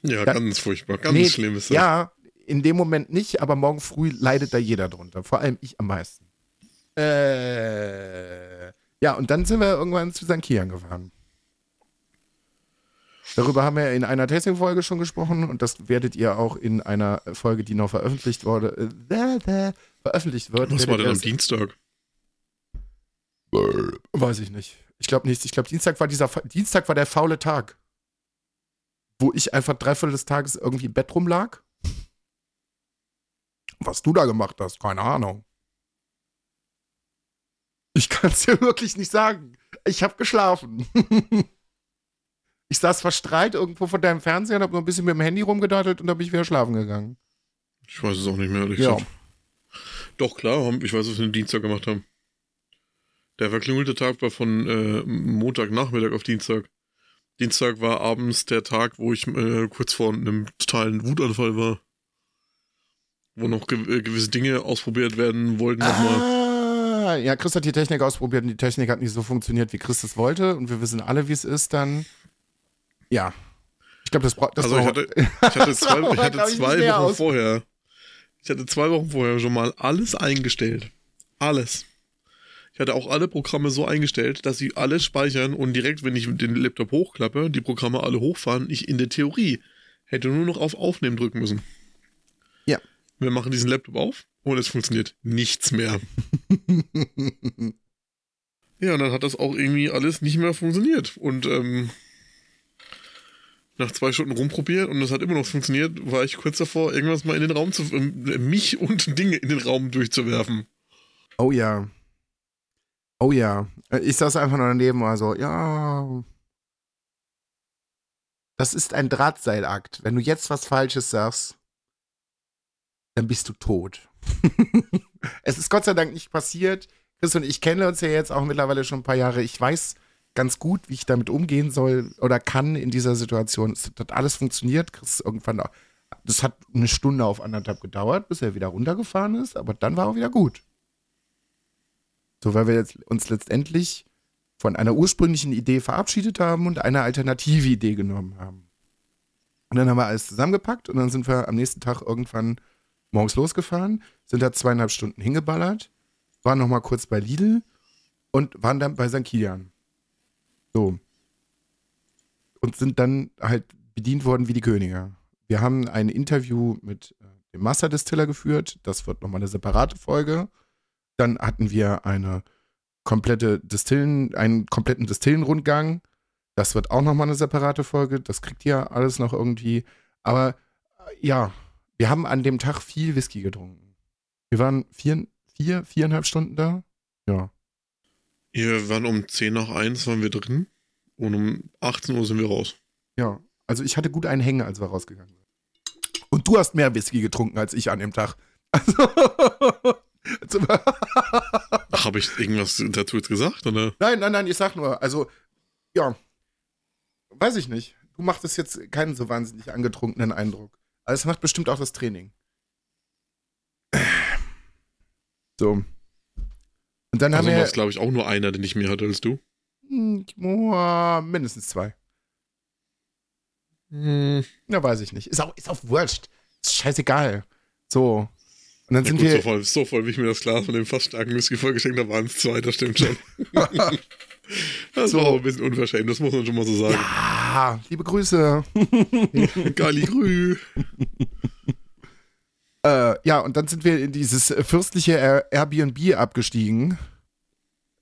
Ja, da, ganz furchtbar. Ganz nee, schlimm ist das. Ja, in dem Moment nicht, aber morgen früh leidet da jeder drunter. Vor allem ich am meisten. Äh. Ja, und dann sind wir irgendwann zu St. Kian gefahren. Darüber haben wir in einer Tasting-Folge schon gesprochen und das werdet ihr auch in einer Folge, die noch veröffentlicht wurde, äh, veröffentlicht wird. Was war denn am Dienstag? Weiß ich nicht. Ich glaube nicht. Ich glaube, Dienstag war dieser Dienstag war der faule Tag. Wo ich einfach dreiviertel des Tages irgendwie im Bett rumlag. Was du da gemacht hast, keine Ahnung. Ich kann es dir wirklich nicht sagen. Ich habe geschlafen. ich saß verstrahlt irgendwo vor deinem Fernseher und habe noch ein bisschen mit dem Handy rumgedattelt und dann bin ich wieder schlafen gegangen. Ich weiß es auch nicht mehr, ehrlich ja. gesagt. Doch, klar, ich weiß, was wir den Dienstag gemacht haben. Der verklingelte Tag war von äh, Montagnachmittag auf Dienstag. Dienstag war abends der Tag, wo ich äh, kurz vor einem totalen Wutanfall war. Wo noch ge äh, gewisse Dinge ausprobiert werden wollten. Ah, ja, Chris hat die Technik ausprobiert und die Technik hat nicht so funktioniert, wie Chris es wollte. Und wir wissen alle, wie es ist dann. Ja. Ich glaube, das, bra das Also ich hatte, ich hatte zwei, ich hatte zwei Wochen aus. vorher. Ich hatte zwei Wochen vorher schon mal alles eingestellt. Alles. Ich hatte auch alle Programme so eingestellt, dass sie alles speichern und direkt, wenn ich den Laptop hochklappe, die Programme alle hochfahren, ich in der Theorie hätte nur noch auf Aufnehmen drücken müssen. Ja. Wir machen diesen Laptop auf und es funktioniert nichts mehr. ja, und dann hat das auch irgendwie alles nicht mehr funktioniert. Und ähm, nach zwei Stunden rumprobiert und es hat immer noch funktioniert, war ich kurz davor, irgendwas mal in den Raum zu, äh, mich und Dinge in den Raum durchzuwerfen. Oh ja. Oh ja, äh, ich saß einfach nur daneben, also, ja. Das ist ein Drahtseilakt. Wenn du jetzt was Falsches sagst, dann bist du tot. es ist Gott sei Dank nicht passiert. Chris und ich kennen uns ja jetzt auch mittlerweile schon ein paar Jahre. Ich weiß ganz gut, wie ich damit umgehen soll oder kann in dieser Situation. Es hat alles funktioniert. Chris irgendwann, das hat eine Stunde auf anderthalb gedauert, bis er wieder runtergefahren ist, aber dann war er wieder gut. So, weil wir jetzt uns letztendlich von einer ursprünglichen Idee verabschiedet haben und eine alternative Idee genommen haben. Und dann haben wir alles zusammengepackt und dann sind wir am nächsten Tag irgendwann morgens losgefahren, sind da zweieinhalb Stunden hingeballert, waren nochmal kurz bei Lidl und waren dann bei St. Kilian. So. Und sind dann halt bedient worden wie die Könige. Wir haben ein Interview mit äh, dem Master Distiller geführt. Das wird nochmal eine separate Folge. Dann hatten wir eine komplette Distillen, einen kompletten Distillenrundgang. Das wird auch nochmal eine separate Folge. Das kriegt ihr alles noch irgendwie. Aber äh, ja, wir haben an dem Tag viel Whisky getrunken. Wir waren vier, vier viereinhalb Stunden da. Ja. Wir waren um 10 nach 1 waren wir drin und um 18 Uhr sind wir raus. Ja, also ich hatte gut einen Hängen, als wir rausgegangen sind. Und du hast mehr Whisky getrunken als ich an dem Tag. Also, Habe ich irgendwas dazu jetzt gesagt, oder? Nein, nein, nein, ich sag nur, also, ja, weiß ich nicht. Du machst es jetzt keinen so wahnsinnig angetrunkenen Eindruck. Aber es macht bestimmt auch das Training. So. Und dann also haben wir. Also glaube ich, auch nur einer, der nicht mehr hat als du. Mindestens zwei. Hm. Ja, weiß ich nicht. Ist auch, ist auch wurscht. Ist scheißegal. So. Und dann ja, sind gut, wir. So voll, so voll, wie ich mir das Glas von dem fast starken Whisky vorgeschenkt habe, waren es zwei, das stimmt schon. das so. war auch ein bisschen unverschämt, das muss man schon mal so sagen. Ja, liebe Grüße. Gali Grü. Äh, ja, und dann sind wir in dieses fürstliche Airbnb abgestiegen.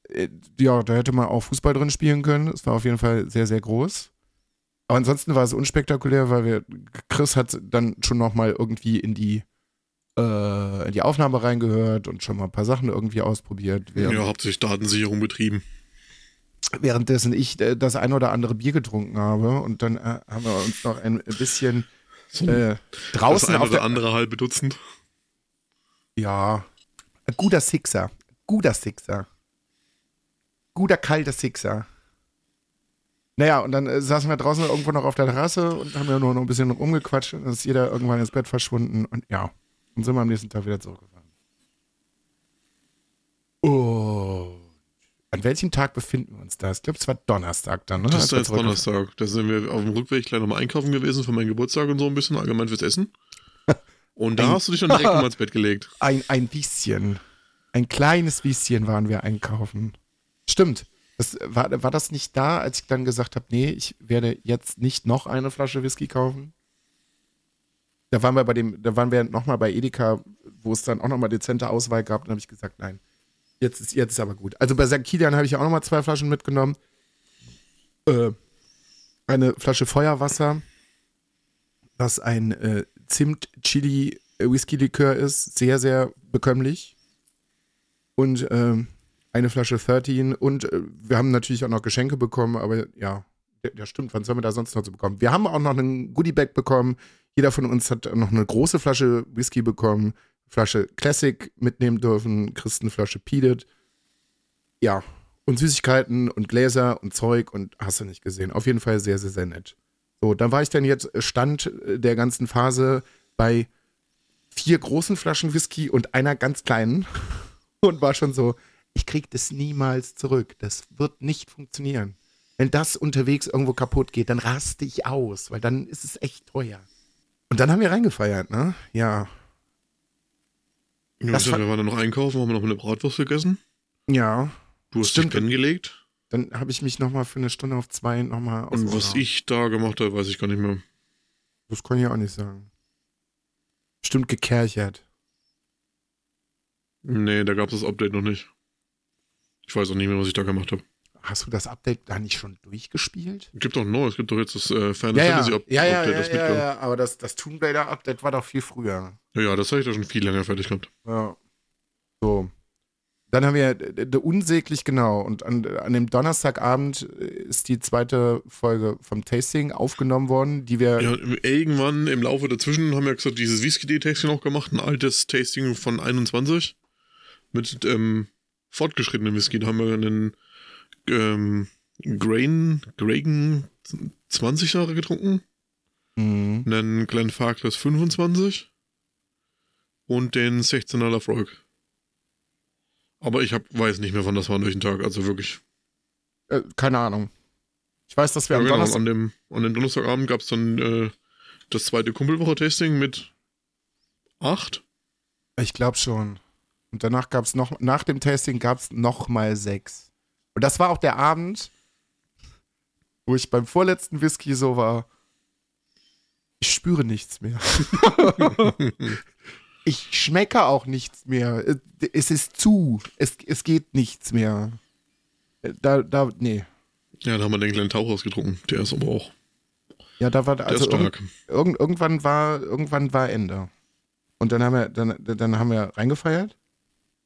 Äh, ja, da hätte man auch Fußball drin spielen können. Es war auf jeden Fall sehr, sehr groß. Aber ansonsten war es unspektakulär, weil wir, Chris hat dann schon nochmal irgendwie in die äh, in die Aufnahme reingehört und schon mal ein paar Sachen irgendwie ausprobiert. Ja, hauptsächlich Datensicherung betrieben. Währenddessen ich äh, das ein oder andere Bier getrunken habe und dann äh, haben wir uns noch ein bisschen Äh, das draußen eine auf oder der. andere halbe Dutzend. Ja. Ein guter Sixer. Guter Sixer. Guter kalter Sixer. Naja, und dann äh, saßen wir draußen irgendwo noch auf der Terrasse und haben ja nur noch ein bisschen rumgequatscht und dann ist jeder irgendwann ins Bett verschwunden und ja. Und sind wir am nächsten Tag wieder zurückgefahren. Oh. An welchem Tag befinden wir uns da? Ich glaube, es war Donnerstag dann, ne? Das ist jetzt Donnerstag. Da sind wir auf dem Rückweg gleich nochmal einkaufen gewesen für meinen Geburtstag und so ein bisschen, allgemein fürs Essen. Und da Ein- hast du dich dann direkt mal ins Bett gelegt. Ein, ein bisschen. Ein kleines bisschen waren wir einkaufen. Stimmt. Das, war, war das nicht da, als ich dann gesagt habe, nee, ich werde jetzt nicht noch eine Flasche Whisky kaufen? Da waren wir bei dem, da waren wir nochmal bei Edeka, wo es dann auch nochmal dezente Auswahl gab, und habe ich gesagt, nein. Jetzt ist, jetzt ist aber gut. Also bei St. Kilian habe ich auch nochmal zwei Flaschen mitgenommen. Äh, eine Flasche Feuerwasser, das ein äh, Zimt-Chili-Whisky-Likör ist. Sehr, sehr bekömmlich. Und ähm, eine Flasche 13. Und äh, wir haben natürlich auch noch Geschenke bekommen, aber ja, ja, stimmt. Wann sollen wir da sonst noch so bekommen? Wir haben auch noch einen Goodie-Bag bekommen. Jeder von uns hat noch eine große Flasche Whisky bekommen. Flasche Classic mitnehmen dürfen. Chris eine Flasche Peated. Ja. Und Süßigkeiten und Gläser und Zeug und hast du nicht gesehen. Auf jeden Fall sehr, sehr, sehr nett. So, dann war ich dann jetzt Stand äh, der ganzen Phase bei vier großen Flaschen Whisky und einer ganz kleinen und war schon so, ich krieg das niemals zurück. Das wird nicht funktionieren. Wenn das unterwegs irgendwo kaputt geht, dann raste ich aus, weil dann ist es echt teuer. Und dann haben wir reingefeiert, ne? Ja. Ja, Das wir waren dann noch einkaufen, haben noch eine Bratwurst gegessen. Ja. Du hast Stimmt. dich pennen gelegt. Dann habe ich mich nochmal für eine Stunde auf zwei nochmal. Und was ich da gemacht habe, weiß ich gar nicht mehr. Das kann ich auch nicht sagen. Stimmt gekerchert. Nee, da gab es das Update noch nicht. Ich weiß auch nicht mehr, was ich da gemacht habe. Hast du das Update da nicht schon durchgespielt? Gibt doch noch, es gibt doch jetzt das äh, Final Fantasy Up ja, ja, Update, ja, das ja, ja, aber das, das Tomb Raider Update war doch viel früher. Ja, ja, das habe ich da schon viel länger fertig gehabt. Ja. So. Dann haben wir Unsäglich, genau. Und an, an dem Donnerstagabend äh, ist die zweite Folge vom Tasting aufgenommen worden, die wir. Ja, irgendwann im Laufe dazwischen haben wir gesagt, dieses Whisky-Tasting noch gemacht, ein altes Tasting von 21 mit ähm, fortgeschrittenen Whisky. Da haben wir einen ähm, Grain, Gragen 20 Jahre getrunken, Mhm. einen Glenfarclas 25 und den 16er Lafroig. Aber ich hab, weiß nicht mehr, wann das war an welchem Tag, also wirklich. Äh, keine Ahnung. Ich weiß, dass wir Ja, am genau, Donnerstag. an, dem, an dem Donnerstagabend gab es dann äh, das zweite Kumpelwoche-Tasting mit 8. Ich glaube schon. Und danach gab es noch, nach dem Tasting gab es noch mal sechs. Und das war auch der Abend, wo ich beim vorletzten Whisky so war. Ich spüre nichts mehr. ich schmecke auch nichts mehr. Es ist zu. Es, es geht nichts mehr. Da, da, nee. Ja, da haben wir den kleinen Tauch ausgetrunken. Der ist aber auch. Ja, da war Der also stark. irgend, irgendwann war irgendwann war Ende. Und dann haben wir dann, dann haben wir reingefeiert.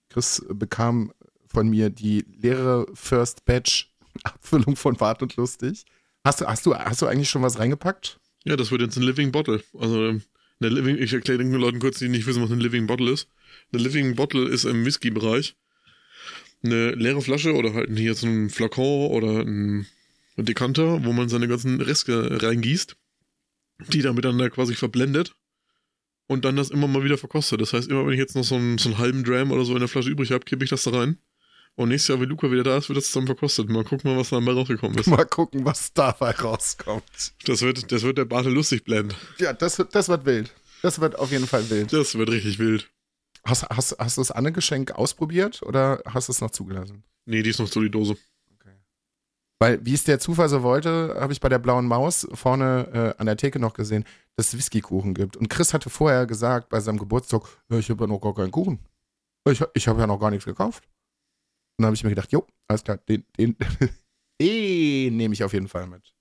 Chris bekam von mir die leere First Batch Abfüllung von Wart und Lustig. Hast du hast du hast du eigentlich schon was reingepackt? Ja, das wird jetzt ein Living Bottle. Also, eine Living, ich erkläre den Leuten kurz, die nicht wissen, was ein Living Bottle ist. Eine Living Bottle ist im Whisky-Bereich eine leere Flasche oder halt hier so ein Flakon oder ein Dekanter, wo man seine ganzen Reste reingießt, die dann miteinander quasi verblendet und dann das immer mal wieder verkostet. Das heißt, immer wenn ich jetzt noch so einen, so einen halben Dram oder so in der Flasche übrig habe, kippe ich das da rein. Und nächstes Jahr, wenn Luca wieder da ist, wird das zusammen verkostet. Mal gucken, was da dabei rausgekommen ist. Mal gucken, was dabei rauskommt. Das wird, das wird der Bartel lustig blend. Ja, das wird das wird wild. Das wird auf jeden Fall wild. Das wird richtig wild. Hast, hast, hast du das Anne-Geschenk ausprobiert oder hast du es noch zugelassen? Nee, die ist noch so die Dose. Weil, wie es der Zufall so wollte, habe ich bei der blauen Maus vorne äh, an der Theke noch gesehen, dass es Whiskykuchen gibt. Und Chris hatte vorher gesagt bei seinem Geburtstag, ich habe ja noch gar keinen Kuchen. Ich, ich habe ja noch gar nichts gekauft. Und dann habe ich mir gedacht, jo, alles klar, den, den, den nehme ich auf jeden Fall mit.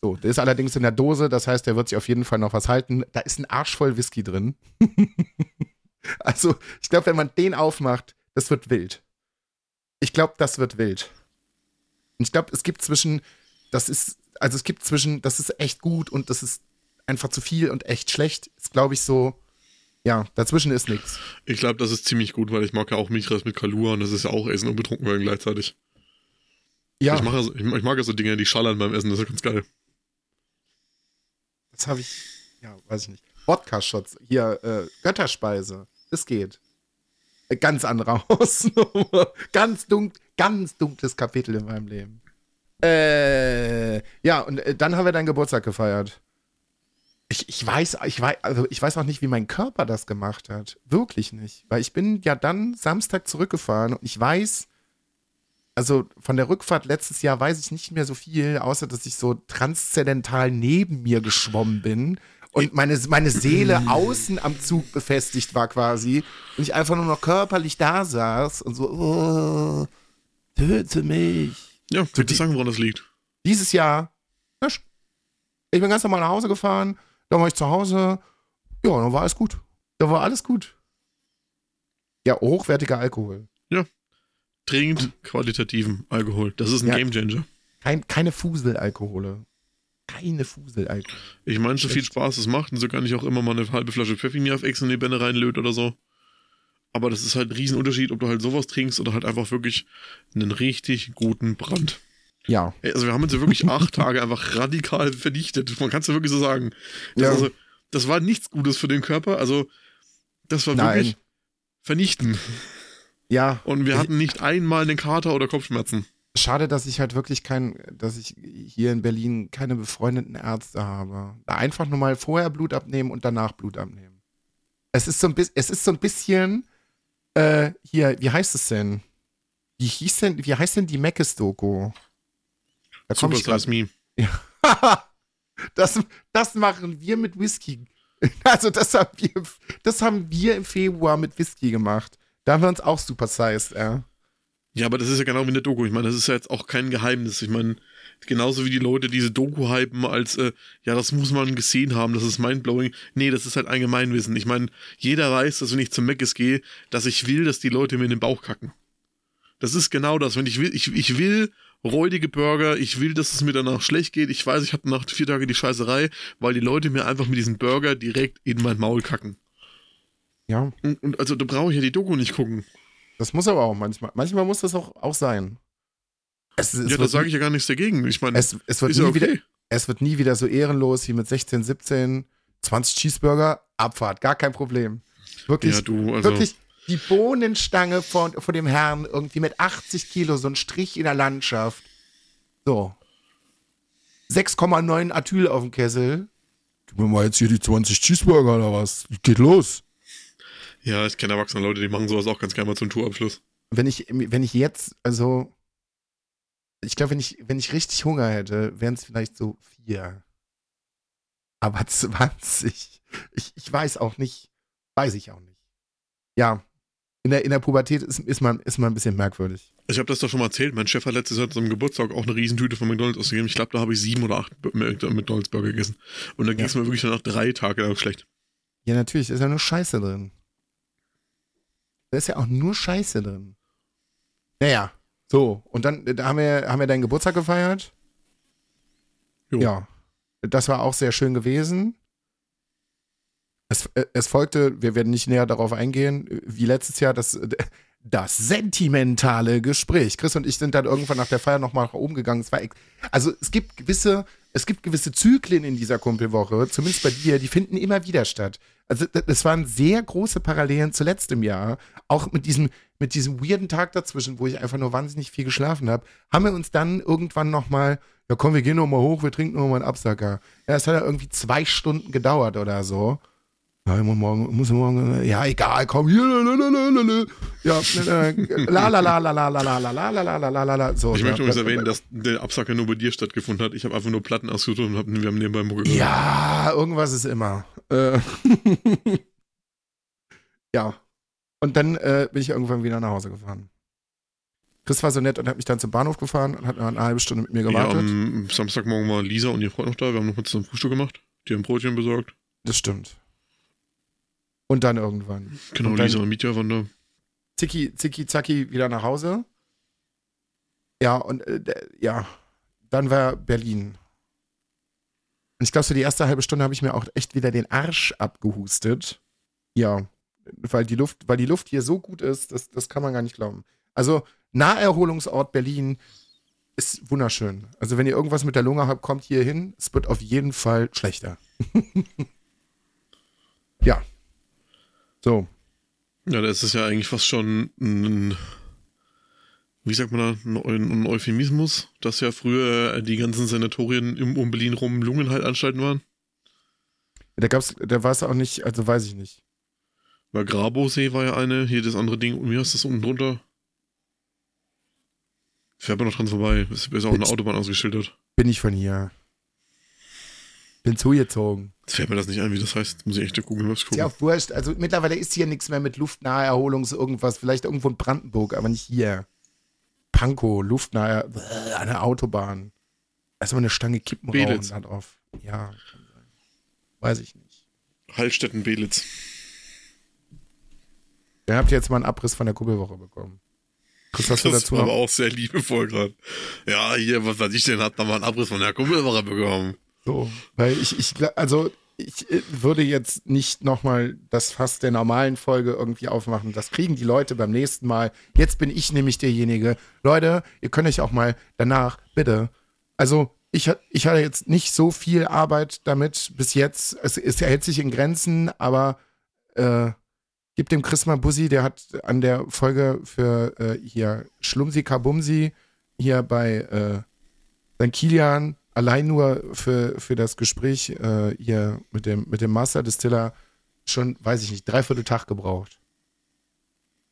So, der ist allerdings in der Dose, das heißt, der wird sich auf jeden Fall noch was halten. Da ist ein Arsch voll Whisky drin. also, ich glaube, wenn man den aufmacht, das wird wild. Ich glaube, das wird wild. Und ich glaube, es gibt zwischen, das ist, also es gibt zwischen, das ist echt gut und das ist einfach zu viel und echt schlecht. Ist, glaube ich, so, ja, dazwischen ist nichts. Ich glaube, das ist ziemlich gut, weil ich mag ja auch Mikras mit Kalua und das ist ja auch Essen und betrunken werden gleichzeitig. Ja, Ich, mache, ich, ich mag ja so Dinge, die schallern beim Essen, das ist ganz geil. das habe ich, ja, weiß ich nicht. Wodka-Shots, hier, äh, Götterspeise, das geht. Äh, Ganz andere Hausnummer. ganz, dunk, ganz dunkles Kapitel in meinem Leben. Äh, ja, und äh, dann haben wir deinen Geburtstag gefeiert. Ich, ich weiß, ich weiß, also ich weiß auch nicht, wie mein Körper das gemacht hat. Wirklich nicht. Weil ich bin ja dann Samstag zurückgefahren und ich weiß, also von der Rückfahrt letztes Jahr weiß ich nicht mehr so viel, außer dass ich so transzendental neben mir geschwommen bin und meine, meine Seele außen am Zug befestigt war quasi und ich einfach nur noch körperlich da saß und so, oh, töte mich. Ja, die- ihr sagen, woran das liegt? Dieses Jahr, ich bin ganz normal nach Hause gefahren, dann war ich zu Hause, ja, dann war alles gut. Da war alles gut. Ja, hochwertiger Alkohol. Trinkt qualitativen Alkohol. Das ist ein Ja. Gamechanger. Kein, keine Fuselalkohole. Keine Fuselalkohol. Ich meine, so viel? Spaß es macht und so kann ich auch immer mal eine halbe Flasche Pfeffi mir auf Ex in die Bände reinlöt oder so. Aber das ist halt ein Riesenunterschied, ob du halt sowas trinkst oder halt einfach wirklich einen richtig guten Brand. Ja. Also wir haben uns ja wirklich acht Tage einfach radikal vernichtet. Man kann es ja wirklich so sagen. Das, Ja. also, das war nichts Gutes für den Körper. Also das war Nein. wirklich vernichten. Ja. Und wir hatten nicht einmal einen Kater oder Kopfschmerzen. Schade, dass ich halt wirklich kein, dass ich hier in Berlin keine befreundeten Ärzte habe. Da einfach nur mal vorher Blut abnehmen und danach Blut abnehmen. Es ist so ein bisschen, es ist so ein bisschen, äh, hier, wie heißt es denn? Wie hieß denn, wie heißt denn die Meckes-Doku? Da komme ich. Size Me. das, das machen wir mit Whisky. Also das haben wir, das haben wir im Februar mit Whisky gemacht. Da haben wir uns auch super sized, ja. Ja, aber das ist ja genau wie eine Doku. Ich meine, das ist ja jetzt auch kein Geheimnis. Ich meine, genauso wie die Leute diese Doku hypen als, äh, ja, das muss man gesehen haben, das ist mindblowing. Nee, das ist halt Allgemeinwissen. Ich meine, jeder weiß, dass wenn ich zum Meckes gehe, dass ich will, dass die Leute mir in den Bauch kacken. Das ist genau das. Wenn ich will, ich, ich will räudige Burger, ich will, dass es mir danach schlecht geht. Ich weiß, ich habe nach vier Tagen die Scheißerei, weil die Leute mir einfach mit diesem Burger direkt in mein Maul kacken. Ja, Und, und also da brauche ich ja die Doku nicht gucken. das muss aber auch manchmal. Manchmal muss das auch, auch sein. Es, es ja, da sage ich ja gar nichts dagegen. Ich meine, es, es, wird nie okay. wieder, es wird nie wieder so ehrenlos wie mit 16, 17, 20 Cheeseburger, Abfahrt, gar kein Problem. Wirklich, Ja, du, also. wirklich die Bohnenstange vor, vor dem Herrn, irgendwie mit 80 Kilo, so ein Strich in der Landschaft. So. 6,9 Atyl auf dem Kessel. Gib mir mal jetzt hier die 20 Cheeseburger oder was? Geht los. Ja, ich kenne erwachsene Leute, die machen sowas auch ganz gerne mal zum Tourabschluss. Wenn ich, wenn ich jetzt, also, ich glaube, wenn ich, wenn ich richtig Hunger hätte, wären es vielleicht so vier. Aber 20, ich, ich weiß auch nicht, weiß ich auch nicht. Ja, in der, in der Pubertät ist, ist, man, ist man ein bisschen merkwürdig. Ich habe das doch schon mal erzählt. Mein Chef hat letztes Jahr zum Geburtstag auch eine Riesentüte von McDonalds ausgegeben. Ich glaube, da habe ich sieben oder acht McDonalds Burger gegessen. Und da ging es mir wirklich danach drei Tage lang schlecht. Ja, natürlich, ist ja nur Scheiße drin. Da ist ja auch nur Scheiße drin. Naja, so, und dann da haben wir, haben wir deinen Geburtstag gefeiert. Jo. Ja, das war auch sehr schön gewesen. Es, äh, es folgte, wir werden nicht näher darauf eingehen, wie letztes Jahr das, das sentimentale Gespräch. Chris und ich sind dann irgendwann nach der Feier nochmal nach oben gegangen. Es war, also es gibt gewisse, es gibt gewisse Zyklen in dieser Kumpelwoche, zumindest bei dir, die finden immer wieder statt. Also das waren sehr große Parallelen zu letztem Jahr. Auch mit diesem, mit diesem weirden Tag dazwischen, wo ich einfach nur wahnsinnig viel geschlafen habe, haben wir uns dann irgendwann nochmal, ja komm, wir gehen nochmal hoch, wir trinken nochmal einen Absacker. Ja, es hat ja irgendwie zwei Stunden gedauert oder so. Ja, ich muss morgen, muss morgen, ja, egal, komm, ja, la la la la la la la la la la la la la la so. Ich möchte übrigens erwähnen, dass der Absacker nur bei dir stattgefunden hat. Ich habe einfach nur Platten ausgesucht und hab, wir haben nebenbei Mucke gehört. Ja, irgendwas ist immer. Äh, ja. Und dann äh, bin ich irgendwann wieder nach Hause gefahren. Chris war so nett und hat mich dann zum Bahnhof gefahren und hat eine halbe Stunde mit mir Ja, gewartet. am Samstagmorgen war Lisa und ihr Freund noch da. Wir haben noch mal zusammen Frühstück gemacht. Die haben Brötchen besorgt. das stimmt. Und dann irgendwann. Genau, Und dann- Lisa und Mietja waren da. Zicki, zicki, zacki wieder nach Hause. Ja, und äh, ja, dann war Berlin. Und ich glaube, so die erste halbe Stunde habe ich mir auch echt wieder den Arsch abgehustet. Ja, weil die Luft, weil die Luft hier so gut ist, das, das kann man gar nicht glauben. Also Naherholungsort Berlin ist wunderschön. Also wenn ihr irgendwas mit der Lunge habt, kommt hier hin. Es wird auf jeden Fall schlechter. ja. So. Ja, das ist ja eigentlich fast schon ein, wie sagt man da, ein, Euphemismus, dass ja früher die ganzen Sanatorien im um Berlin rum Lungenheiltanstalten waren. Da gab's, da war es auch nicht, also weiß ich nicht. Weil Grabosee war ja eine, hier das andere Ding, wie heißt das unten drunter? Fährt man noch dran vorbei. Ist, ist auch eine Autobahn ausgeschildert. Bin ich von hier. Bin zugezogen. Jetzt fällt mir das nicht ein, wie das heißt. Muss ich echt auf Google Maps gucken. Ja wurscht. Also mittlerweile ist hier nichts mehr mit Luftnaherholung, so irgendwas. Vielleicht irgendwo in Brandenburg, aber nicht hier. Pankow, luftnahe, an der Autobahn. Erstmal eine Stange Kippen Belitz. rauchen drauf. Ja. Weiß ich nicht. Hallstätten Belitz. Ihr habt jetzt mal einen Abriss von der Kuppelwoche bekommen. Chris, hast du Das dazu war aber noch? auch sehr liebevoll gerade. Ja, hier, was weiß ich denn, hat da mal einen Abriss von der Kumpelwache bekommen. So, weil ich, ich, also ich äh, würde jetzt nicht nochmal das Fass der normalen Folge irgendwie aufmachen. Das kriegen die Leute beim nächsten Mal. Jetzt bin ich nämlich derjenige. Leute, ihr könnt euch auch mal danach, bitte. Also, ich, ich hatte jetzt nicht so viel Arbeit damit bis jetzt. Es, es hält sich in Grenzen, aber äh, gib dem Chris mal Bussi, der hat an der Folge für äh, hier Schlumsi Kabumsi hier bei äh, St. Kilian allein nur für, für das Gespräch äh, hier mit dem, mit dem Master Distiller schon, weiß ich nicht, dreiviertel Tag gebraucht.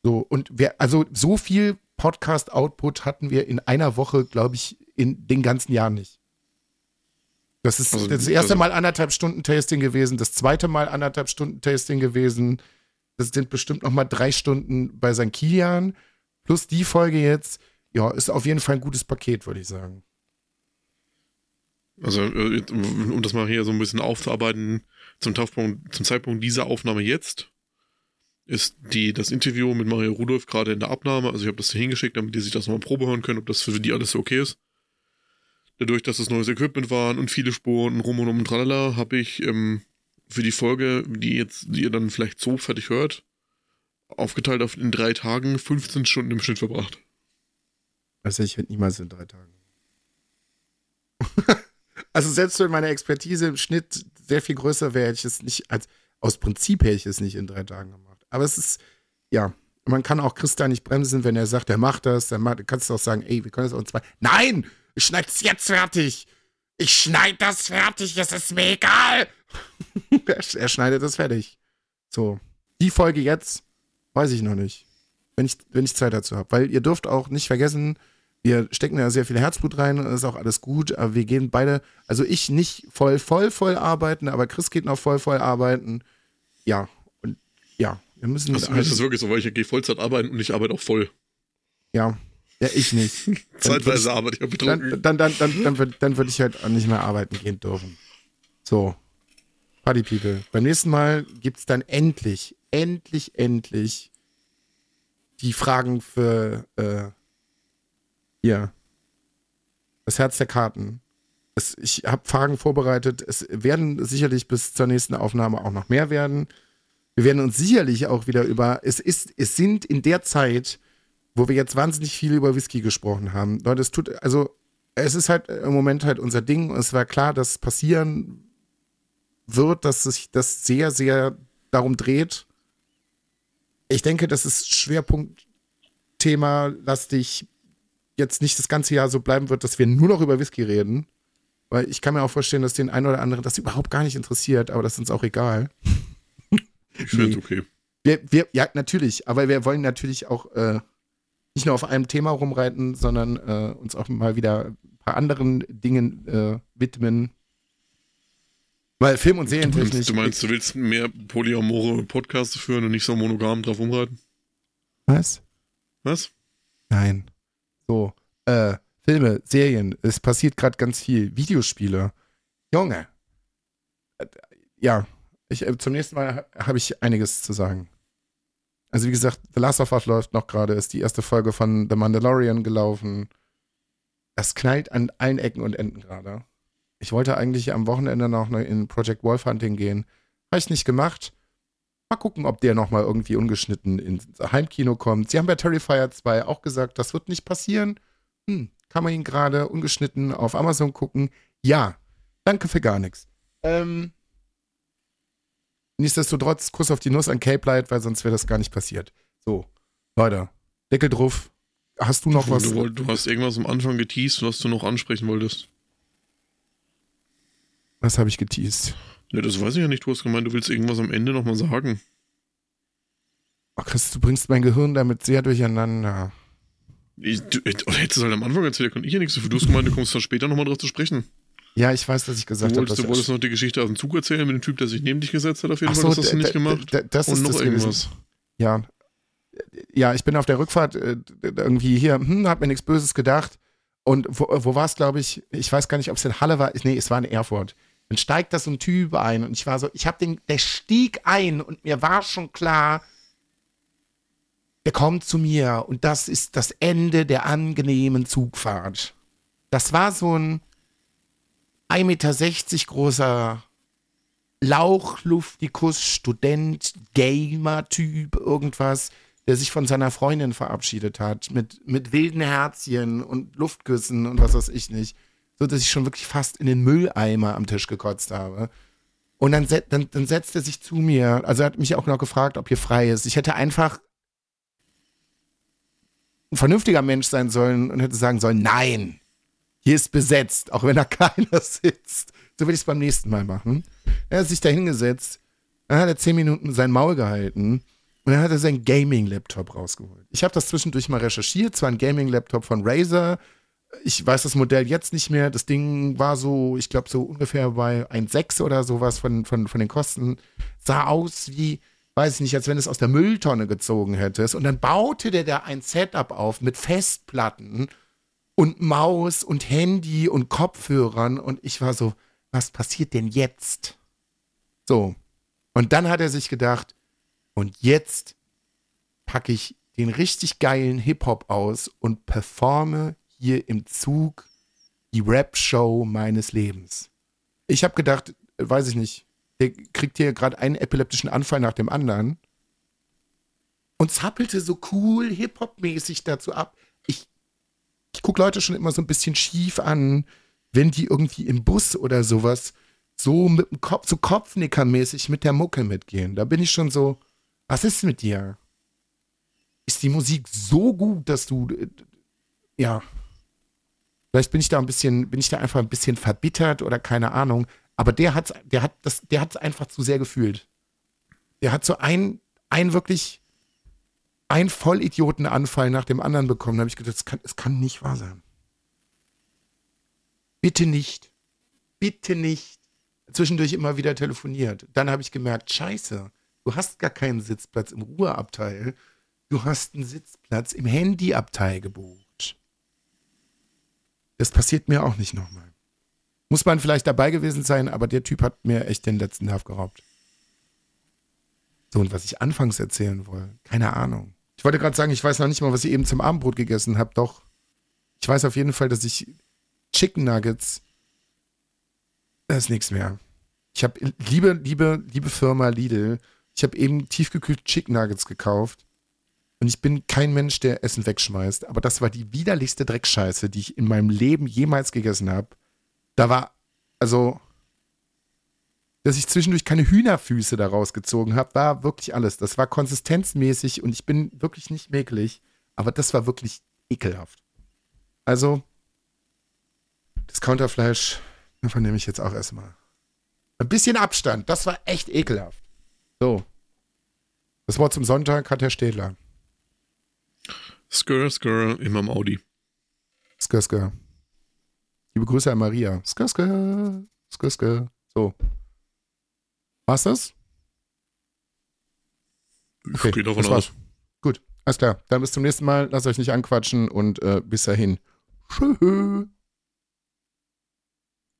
So, und wir, also so viel Podcast-Output hatten wir in einer Woche, glaube ich, in den ganzen Jahren nicht. Das ist Also, das erste also- Mal anderthalb Stunden Tasting gewesen, das zweite Mal anderthalb Stunden Tasting gewesen. Das sind bestimmt noch mal drei Stunden bei St. Kilian. Plus die Folge jetzt. Ja, ist auf jeden Fall ein gutes Paket, würde ich sagen. Also, äh, um das mal hier so ein bisschen aufzuarbeiten, zum, Zeitpunkt, zum Zeitpunkt dieser Aufnahme jetzt ist die, das Interview mit Maria Rudolph gerade in der Abnahme. Also ich habe das da hingeschickt, damit die sich das nochmal Probe hören können, ob das für die alles so okay ist. Dadurch, dass es neues Equipment waren und viele Spuren und rum und um und tralala, habe ich ähm, für die Folge, die jetzt, die ihr dann vielleicht so fertig hört, aufgeteilt auf in drei Tagen 15 Stunden im Schnitt verbracht. Also ich hätte niemals in drei Tagen. also selbst wenn meine Expertise im Schnitt sehr viel größer wäre, hätte ich es nicht, als aus Prinzip hätte ich es nicht in drei Tagen gemacht. Aber es ist, ja, man kann auch Christa nicht bremsen, wenn er sagt, er macht das, dann macht, kannst du auch sagen, ey, wir können das auch in zwei. Nein! Ich schneide es jetzt fertig! Ich schneide das fertig, es ist mir egal! er, schneidet das fertig. So. Die Folge jetzt, weiß ich noch nicht. Wenn ich, wenn ich Zeit dazu habe. Weil ihr dürft auch nicht vergessen, wir stecken da sehr viel Herzblut rein ist auch alles gut, aber wir gehen beide, also ich nicht voll, voll, voll arbeiten, aber Chris geht noch voll, voll arbeiten. Ja, und ja, wir müssen. Also, das ist wirklich so, weil ich gehe Vollzeit arbeiten und ich arbeite auch voll. ja, ja, ich nicht. Zeitweise arbeite ich auch betrunken. Dann, dann, dann, dann, dann, dann würde ich halt auch nicht mehr arbeiten gehen dürfen. So. Party People. Beim nächsten Mal gibt es dann endlich, endlich, endlich die Fragen für äh, hier. Das Herz der Karten. Es, ich habe Fragen vorbereitet. Es werden sicherlich bis zur nächsten Aufnahme auch noch mehr werden. Wir werden uns sicherlich auch wieder über. Es ist, es sind in der Zeit, wo wir jetzt wahnsinnig viel über Whisky gesprochen haben. Leute, es tut, also, es ist halt im Moment halt unser Ding und es war klar, dass passieren wird, dass sich das sehr, sehr darum dreht. Ich denke, das ist Schwerpunktthema lastig jetzt nicht das ganze Jahr so bleiben wird, dass wir nur noch über Whisky reden. Weil ich kann mir auch vorstellen, dass den einen oder anderen das überhaupt gar nicht interessiert, aber das ist uns auch egal. Ich finde es okay. Wir, wir, ja, natürlich, aber wir wollen natürlich auch äh, nicht nur auf einem Thema rumreiten, sondern äh, uns auch mal wieder ein paar anderen Dingen äh, widmen. Weil Film- und Serientechnik. du meinst, du willst mehr polyamore Podcasts führen und nicht so monogam drauf rumreiten? Was? Was? Nein. So, äh, Filme, Serien, es passiert gerade ganz viel. Videospiele. Junge. Ja, ich, äh, zum nächsten Mal ha- habe ich einiges zu sagen. Also wie gesagt, The Last of Us läuft noch gerade, ist die erste Folge von The Mandalorian gelaufen. Das knallt an allen Ecken und Enden gerade. Ich wollte eigentlich am Wochenende noch in Project Wolf Hunting gehen. Habe ich nicht gemacht. Mal gucken, ob der nochmal irgendwie ungeschnitten ins Heimkino kommt. Sie haben bei Terrifier 2 auch gesagt, das wird nicht passieren. Hm, kann man ihn gerade ungeschnitten auf Amazon gucken? Ja. Danke für gar nichts. Ähm, nichtsdestotrotz, Kuss auf die Nuss an Cape Light, weil sonst wäre das gar nicht passiert. So, Leute, Deckel drauf. Hast du noch was? Du, du hast irgendwas am Anfang geteased, was du noch ansprechen wolltest. Was habe ich geteased? Ja, das weiß ich ja nicht. Du hast gemeint, du willst irgendwas am Ende nochmal sagen. Ach, Chris, du bringst mein Gehirn damit sehr durcheinander. Ich, du, oder hättest du halt am Anfang erzählt, da konnte ich ja nichts dafür. Du hast gemeint, du kommst da später nochmal drauf zu sprechen. Ja, ich weiß, dass ich gesagt habe. Du wolltest, hab, du wolltest noch die Geschichte aus dem Zug erzählen mit dem Typ, der sich neben dich gesetzt hat, auf jeden Ach Fall. So, das hast du nicht gemacht. Das Und ist noch das irgendwas. gewesen. Ja. Ja, ich bin auf der Rückfahrt äh, irgendwie hier, hm, hab mir nichts Böses gedacht. Und wo, wo war es, glaube ich? Ich weiß gar nicht, ob es in Halle war. Nee, es war in Erfurt. Dann steigt da so ein Typ ein und ich war so, ich hab den, der stieg ein und mir war schon klar, der kommt zu mir und das ist das Ende der angenehmen Zugfahrt. Das war so ein 1,60 Meter großer Lauchluftikus, Student, Gamer-Typ, irgendwas, der sich von seiner Freundin verabschiedet hat, mit, mit wilden Herzchen und Luftküssen und was weiß ich nicht. So dass ich schon wirklich fast in den Mülleimer am Tisch gekotzt habe. Und dann, dann, dann setzt er sich zu mir. Also er hat mich auch noch gefragt, ob hier frei ist. Ich hätte einfach ein vernünftiger Mensch sein sollen und hätte sagen sollen, nein, hier ist besetzt, auch wenn da keiner sitzt. So will ich es beim nächsten Mal machen. Er hat sich da hingesetzt, dann hat er zehn Minuten sein Maul gehalten und dann hat er seinen Gaming-Laptop rausgeholt. Ich habe das zwischendurch mal recherchiert, zwar ein Gaming-Laptop von Razer. Ich weiß das Modell jetzt nicht mehr. Das Ding war so, ich glaube, so ungefähr bei 1,6 oder sowas von, von, von den Kosten. Sah aus wie, weiß ich nicht, als wenn es aus der Mülltonne gezogen hättest. Und dann baute der da ein Setup auf mit Festplatten und Maus und Handy und Kopfhörern. Und ich war so, was passiert denn jetzt? So. Und dann hat er sich gedacht, und jetzt packe ich den richtig geilen Hip-Hop aus und performe hier im Zug die Rap-Show meines Lebens. Ich habe gedacht, weiß ich nicht, der kriegt hier gerade einen epileptischen Anfall nach dem anderen und zappelte so cool Hip-Hop-mäßig dazu ab. Ich, ich gucke Leute schon immer so ein bisschen schief an, wenn die irgendwie im Bus oder sowas so mit dem Kopf, so Kopfnickermäßig mit der Mucke mitgehen. Da bin ich schon so, was ist mit dir? Ist die Musik so gut, dass du, äh, ja, vielleicht bin ich da ein bisschen, bin ich da einfach ein bisschen verbittert oder keine Ahnung. Aber der hat, der hat das, der hat es einfach zu sehr gefühlt. Der hat so ein, ein wirklich, ein Vollidiotenanfall nach dem anderen bekommen. Da habe ich gedacht, es kann, es kann nicht wahr sein. Bitte nicht. Bitte nicht. Zwischendurch immer wieder telefoniert. Dann habe ich gemerkt, scheiße, du hast gar keinen Sitzplatz im Ruheabteil. Du hast einen Sitzplatz im Handyabteil gebucht. Das passiert mir auch nicht nochmal. Muss man vielleicht dabei gewesen sein, aber der Typ hat mir echt den letzten Nerv geraubt. So, und was ich anfangs erzählen wollte, keine Ahnung. Ich wollte gerade sagen, ich weiß noch nicht mal, was ich eben zum Abendbrot gegessen habe. Doch, ich weiß auf jeden Fall, dass ich Chicken Nuggets, das ist nichts mehr. Ich habe, liebe, liebe, liebe Firma Lidl, ich habe eben tiefgekühlte Chicken Nuggets gekauft. Und ich bin kein Mensch, der Essen wegschmeißt. Aber das war die widerlichste Dreckscheiße, die ich in meinem Leben jemals gegessen habe. Da war, also, dass ich zwischendurch keine Hühnerfüße daraus gezogen habe, war wirklich alles. Das war konsistenzmäßig und ich bin wirklich nicht mäkelig. Aber das war wirklich ekelhaft. Also, das Counterfleisch, davon nehme ich jetzt auch erstmal. Ein bisschen Abstand, das war echt ekelhaft. So. Das Wort zum Sonntag hat Herr Städler. Skr, skr, immer im Audi. Skr, skr. Liebe Grüße an Maria. Skr, skr, skr, skr. So. War's das? Okay, Geht davon das war's. Gut, alles klar. Dann bis zum nächsten Mal. Lasst euch nicht anquatschen und äh, bis dahin. Tschüss.